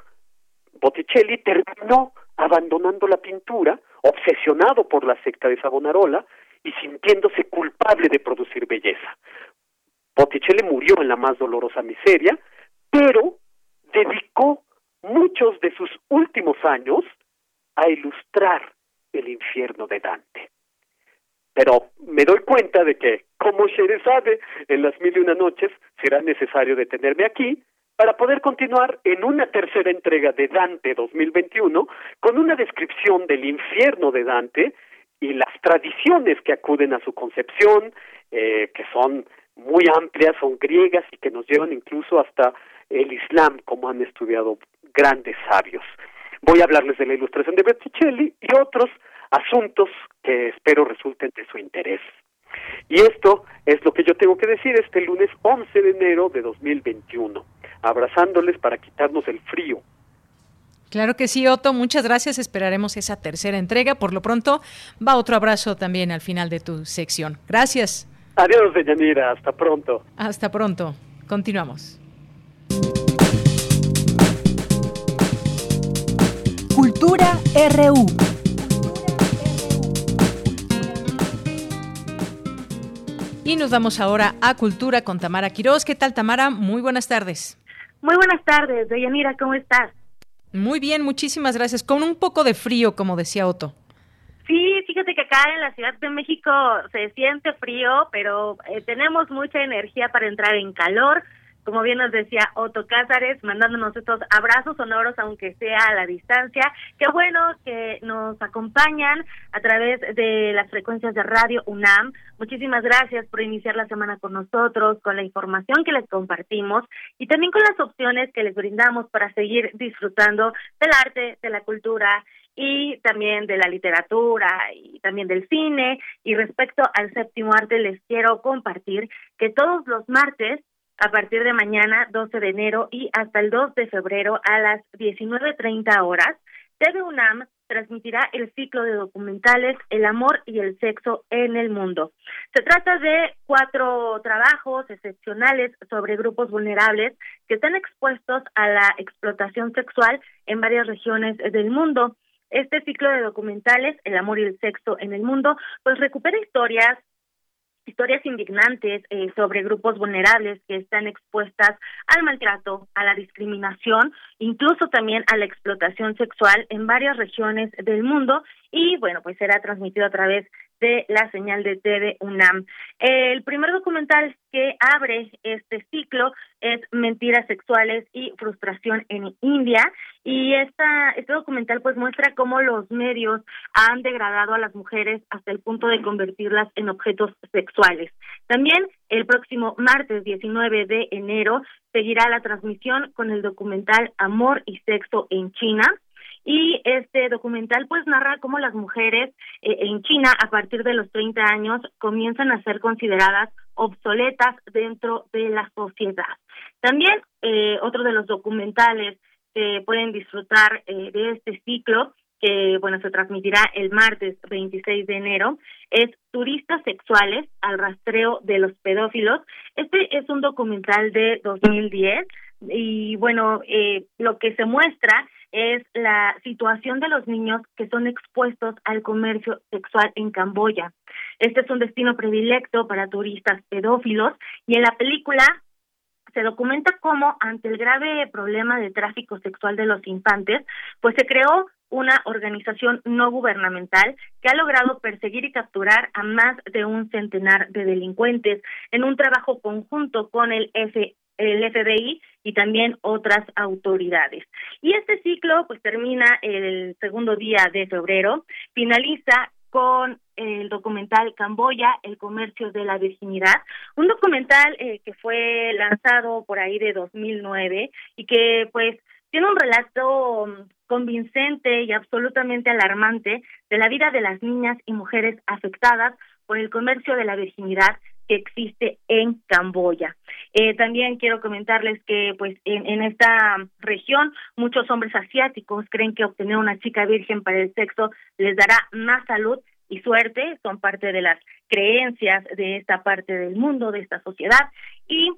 Botticelli terminó abandonando la pintura, obsesionado por la secta de Savonarola y sintiéndose culpable de producir belleza. Botticelli murió en la más dolorosa miseria, pero dedicó muchos de sus últimos años a ilustrar el infierno de Dante. Pero me doy cuenta de que, como sabe, en las mil y una noches será necesario detenerme aquí para poder continuar en una tercera entrega de Dante 2021 con una descripción del infierno de Dante y las tradiciones que acuden a su concepción, eh, que son muy amplias, son griegas y que nos llevan incluso hasta el Islam, como han estudiado grandes sabios. Voy a hablarles de la ilustración de Botticelli y otros asuntos que espero resulten de su interés. Y esto es lo que yo tengo que decir este lunes 11 de enero de 2021, abrazándoles para quitarnos el frío. Claro que sí, Otto, muchas gracias. Esperaremos esa tercera entrega. Por lo pronto, va otro abrazo también al final de tu sección. Gracias. Adiós, Deyanira. Hasta pronto. Hasta pronto. Continuamos. Cultura RU. Y nos vamos ahora a Cultura con Tamara Quiroz. ¿Qué tal, Tamara? Muy buenas tardes. Muy buenas tardes, Deyanira, ¿cómo estás? Muy bien, muchísimas gracias. Con un poco de frío, como decía Otto. Sí, fíjate que acá en la Ciudad de México se siente frío, pero eh, tenemos mucha energía para entrar en calor como bien nos decía Otto Cázares, mandándonos estos abrazos sonoros, aunque sea a la distancia. Qué bueno que nos acompañan a través de las frecuencias de Radio UNAM. Muchísimas gracias por iniciar la semana con nosotros, con la información que les compartimos y también con las opciones que les brindamos para seguir disfrutando del arte, de la cultura y también de la literatura y también del cine. Y respecto al séptimo arte, les quiero compartir que todos los martes a partir de mañana, 12 de enero, y hasta el 2 de febrero a las 19.30 horas, TV UNAM transmitirá el ciclo de documentales El amor y el sexo en el mundo. Se trata de cuatro trabajos excepcionales sobre grupos vulnerables que están expuestos a la explotación sexual en varias regiones del mundo. Este ciclo de documentales, El amor y el sexo en el mundo, pues recupera historias historias indignantes eh, sobre grupos vulnerables que están expuestas al maltrato, a la discriminación, incluso también a la explotación sexual en varias regiones del mundo. Y bueno, pues será transmitido a través de la señal de TV UNAM. El primer documental que abre este ciclo es Mentiras sexuales y frustración en India y esta este documental pues muestra cómo los medios han degradado a las mujeres hasta el punto de convertirlas en objetos sexuales. También el próximo martes 19 de enero seguirá la transmisión con el documental Amor y sexo en China y este documental pues narra cómo las mujeres eh, en China a partir de los 30 años comienzan a ser consideradas obsoletas dentro de la sociedad. También eh, otro de los documentales que pueden disfrutar eh, de este ciclo que bueno se transmitirá el martes 26 de enero es Turistas sexuales al rastreo de los pedófilos. Este es un documental de 2010 y bueno eh, lo que se muestra es la situación de los niños que son expuestos al comercio sexual en Camboya. Este es un destino predilecto para turistas pedófilos y en la película se documenta cómo ante el grave problema de tráfico sexual de los infantes, pues se creó una organización no gubernamental que ha logrado perseguir y capturar a más de un centenar de delincuentes en un trabajo conjunto con el F el FBI y también otras autoridades. Y este ciclo pues termina el segundo día de febrero, finaliza con el documental Camboya, el comercio de la virginidad, un documental eh, que fue lanzado por ahí de 2009 y que pues tiene un relato mm, convincente y absolutamente alarmante de la vida de las niñas y mujeres afectadas por el comercio de la virginidad que existe en Camboya. Eh, también quiero comentarles que pues en, esta región muchos hombres asiáticos creen que obtener una chica virgen para el sexo les dará más salud y suerte, son parte de las creencias de esta parte del mundo, de esta sociedad y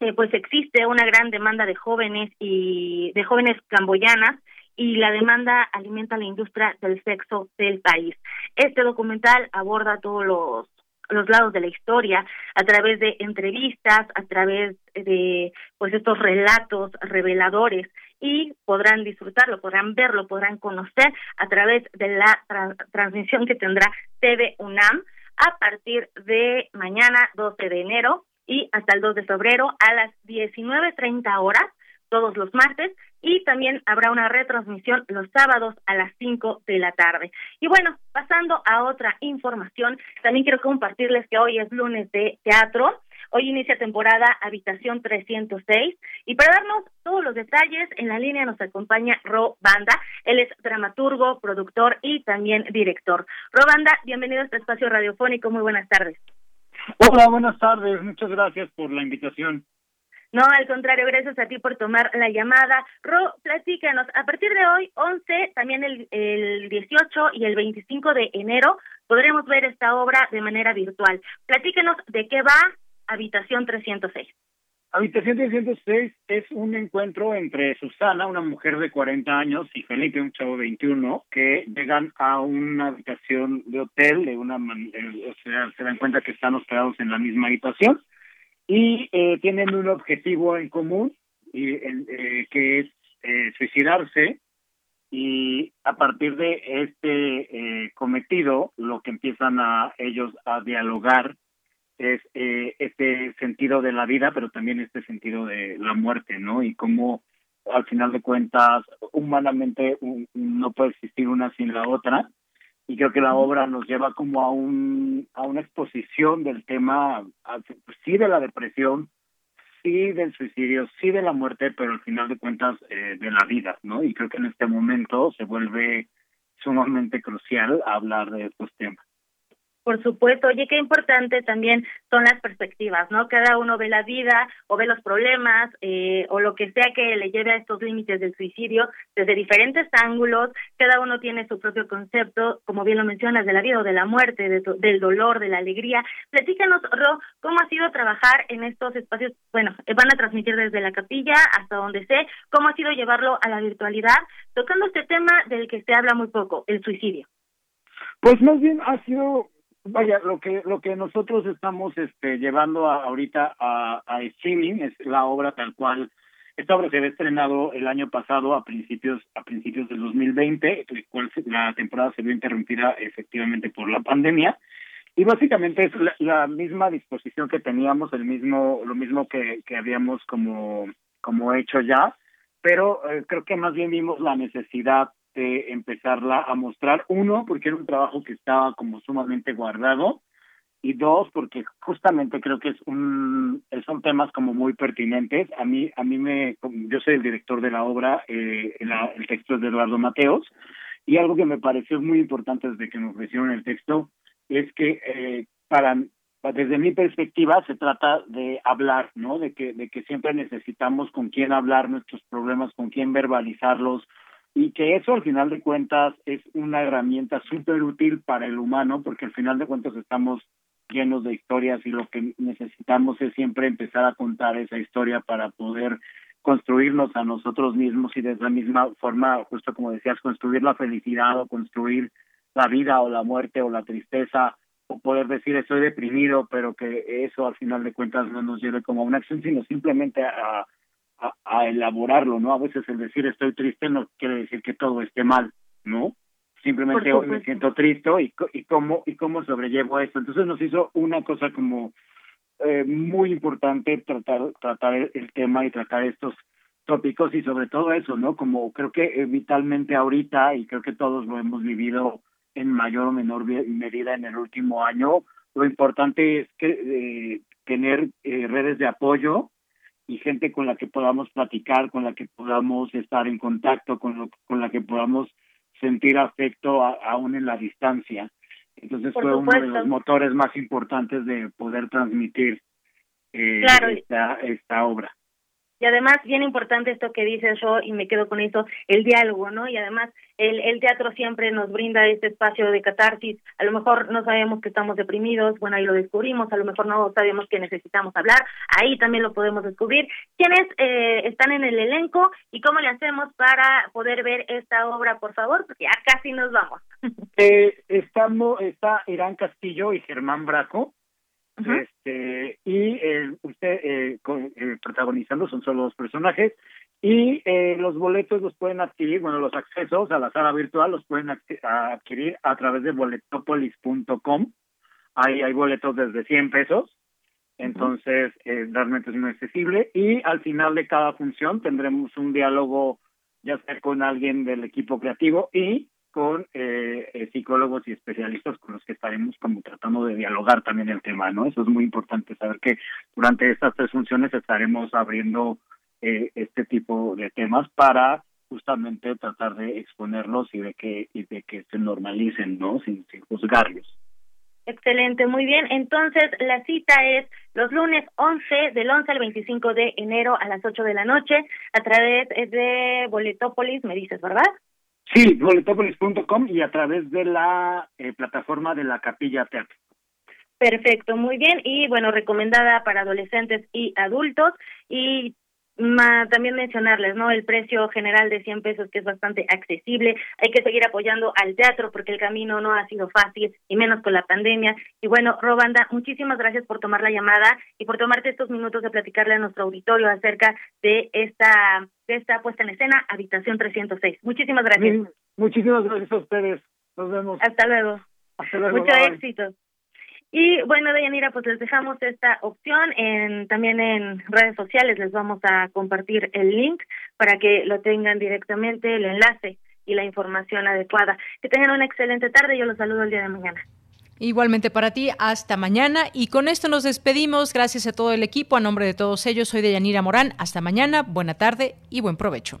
eh, pues existe una gran demanda de jóvenes y de jóvenes camboyanas y la demanda alimenta la industria del sexo del país. Este documental aborda todos los los lados de la historia a través de entrevistas, a través de pues estos relatos reveladores y podrán disfrutarlo, podrán verlo, podrán conocer a través de la transmisión que tendrá TV UNAM a partir de mañana 12 de enero y hasta el 2 de febrero a las 19.30 horas todos los martes y también habrá una retransmisión los sábados a las 5 de la tarde. Y bueno, pasando a otra información, también quiero compartirles que hoy es lunes de teatro. Hoy inicia temporada Habitación 306 y para darnos todos los detalles en la línea nos acompaña Ro Banda. Él es dramaturgo, productor y también director. Ro Banda, bienvenido a este espacio radiofónico. Muy buenas tardes. Hola, buenas tardes. Muchas gracias por la invitación. No, al contrario, gracias a ti por tomar la llamada. Ro, platícanos, a partir de hoy, 11, también el, el 18 y el 25 de enero, podremos ver esta obra de manera virtual. Platícanos de qué va Habitación 306. Habitación 306 es un encuentro entre Susana, una mujer de 40 años, y Felipe, un chavo de 21, que llegan a una habitación de hotel, de una o sea, se dan cuenta que están hospedados en la misma habitación y eh, tienen un objetivo en común y eh, que es eh, suicidarse y a partir de este eh, cometido lo que empiezan a ellos a dialogar es eh, este sentido de la vida pero también este sentido de la muerte no y cómo al final de cuentas humanamente no puede existir una sin la otra y creo que la obra nos lleva como a un a una exposición del tema sí de la depresión sí del suicidio sí de la muerte pero al final de cuentas eh, de la vida no y creo que en este momento se vuelve sumamente crucial hablar de estos temas por supuesto, oye, qué importante también son las perspectivas, ¿no? Cada uno ve la vida o ve los problemas eh, o lo que sea que le lleve a estos límites del suicidio desde diferentes ángulos, cada uno tiene su propio concepto, como bien lo mencionas, de la vida o de la muerte, del dolor, de la alegría. Platícanos, Ro, ¿cómo ha sido trabajar en estos espacios? Bueno, eh, van a transmitir desde la capilla hasta donde sé, ¿cómo ha sido llevarlo a la virtualidad? Tocando este tema del que se habla muy poco, el suicidio. Pues más bien ha sido Vaya, lo que lo que nosotros estamos este llevando ahorita a, a streaming es la obra tal cual. Esta obra se había estrenado el año pasado a principios a principios del 2020, el cual la temporada se vio interrumpida efectivamente por la pandemia. Y básicamente es la, misma disposición que teníamos, el mismo lo mismo que que habíamos como como hecho ya, pero eh, creo que más bien vimos la necesidad de empezarla a mostrar. Uno, porque era un trabajo que estaba como sumamente guardado. Y dos, porque justamente creo que un son temas como muy pertinentes. A mí a mí me yo soy el director de la obra, eh, el texto es de Eduardo Mateos y algo que me pareció muy importante desde que me ofrecieron el texto es que eh, para desde mi perspectiva se trata de hablar, ¿no? De que de que siempre necesitamos con quién hablar nuestros problemas, con quién verbalizarlos, y que eso al final de cuentas es una herramienta súper útil para el humano porque al final de cuentas estamos llenos de historias y lo que necesitamos es siempre empezar a contar esa historia para poder construirnos a nosotros mismos y de esa misma forma, justo como decías, construir la felicidad o construir la vida o la muerte o la tristeza o poder decir estoy deprimido, pero que eso al final de cuentas no nos lleve como a una acción, sino simplemente a, a, elaborarlo, ¿no? A veces el decir estoy triste no quiere decir que todo esté mal, ¿no? Simplemente hoy me siento triste y, y cómo y cómo sobrellevo eso. Entonces nos hizo una cosa como eh, muy importante tratar tratar el tema y tratar estos tópicos y sobre todo eso, ¿no? Como creo que vitalmente ahorita y creo que todos lo hemos vivido en mayor o menor medida en el último año, lo importante es que eh, tener eh, redes de apoyo y gente con la que podamos platicar, con la que podamos estar en contacto, con, lo, con la que podamos sentir afecto aún en la distancia. Entonces fue uno de los motores más importantes de poder transmitir eh, esta, esta obra. Y además, bien importante esto que dices yo, y me quedo con eso, el diálogo, ¿no? Y además, el, el teatro siempre nos brinda este espacio de catarsis. A lo mejor no sabemos que estamos deprimidos, bueno, ahí lo descubrimos, a lo mejor no sabemos que necesitamos hablar, ahí también lo podemos descubrir. ¿Quiénes eh, están en el elenco y cómo le hacemos para poder ver esta obra, por favor? Porque ya casi nos vamos. Eh, estamos, está Irán Castillo y Germán Braco este y eh, usted eh, eh, protagonizando son solo dos personajes y eh, los boletos los pueden adquirir bueno los accesos a la sala virtual los pueden adquirir a través de boletopolis.com ahí hay boletos desde 100 pesos. Entonces realmente es muy accesible y al final de cada función tendremos un diálogo ya sea con alguien del equipo creativo y con eh, eh, psicólogos y especialistas con los que estaremos como tratando de dialogar también el tema, ¿no? Eso es muy importante saber que durante estas tres funciones estaremos abriendo eh, este tipo de temas para justamente tratar de exponerlos y de que y de que se normalicen, ¿no? Sin, sin juzgarlos. Excelente, muy bien. Entonces, la cita es los lunes 11, del 11 al 25 de enero a las 8 de la noche, a través de Boletópolis, me dices, ¿verdad? Sí, boletopolis.com y a través de la eh, plataforma de la Capilla Teatro. Perfecto, muy bien. Y bueno, recomendada para adolescentes y adultos. Y también mencionarles, ¿no? El precio general de 100 pesos, que es bastante accesible. Hay que seguir apoyando al teatro porque el camino no ha sido fácil, y menos con la pandemia. Y bueno, Robanda, muchísimas gracias por tomar la llamada y por tomarte estos minutos de platicarle a nuestro auditorio acerca de esta, de esta puesta en escena, Habitación 306. Muchísimas gracias. muchísimas gracias a ustedes. Nos vemos. Hasta luego. Hasta luego. Mucho éxito. Y bueno, Deyanira, pues les dejamos esta opción en también en redes sociales. Les vamos a compartir el link para que lo tengan directamente, el enlace y la información adecuada. Que tengan una excelente tarde. Yo los saludo el día de mañana. Igualmente para ti, hasta mañana. Y con esto nos despedimos. Gracias a todo el equipo. A nombre de todos ellos, soy Deyanira Morán. Hasta mañana, buena tarde y buen provecho.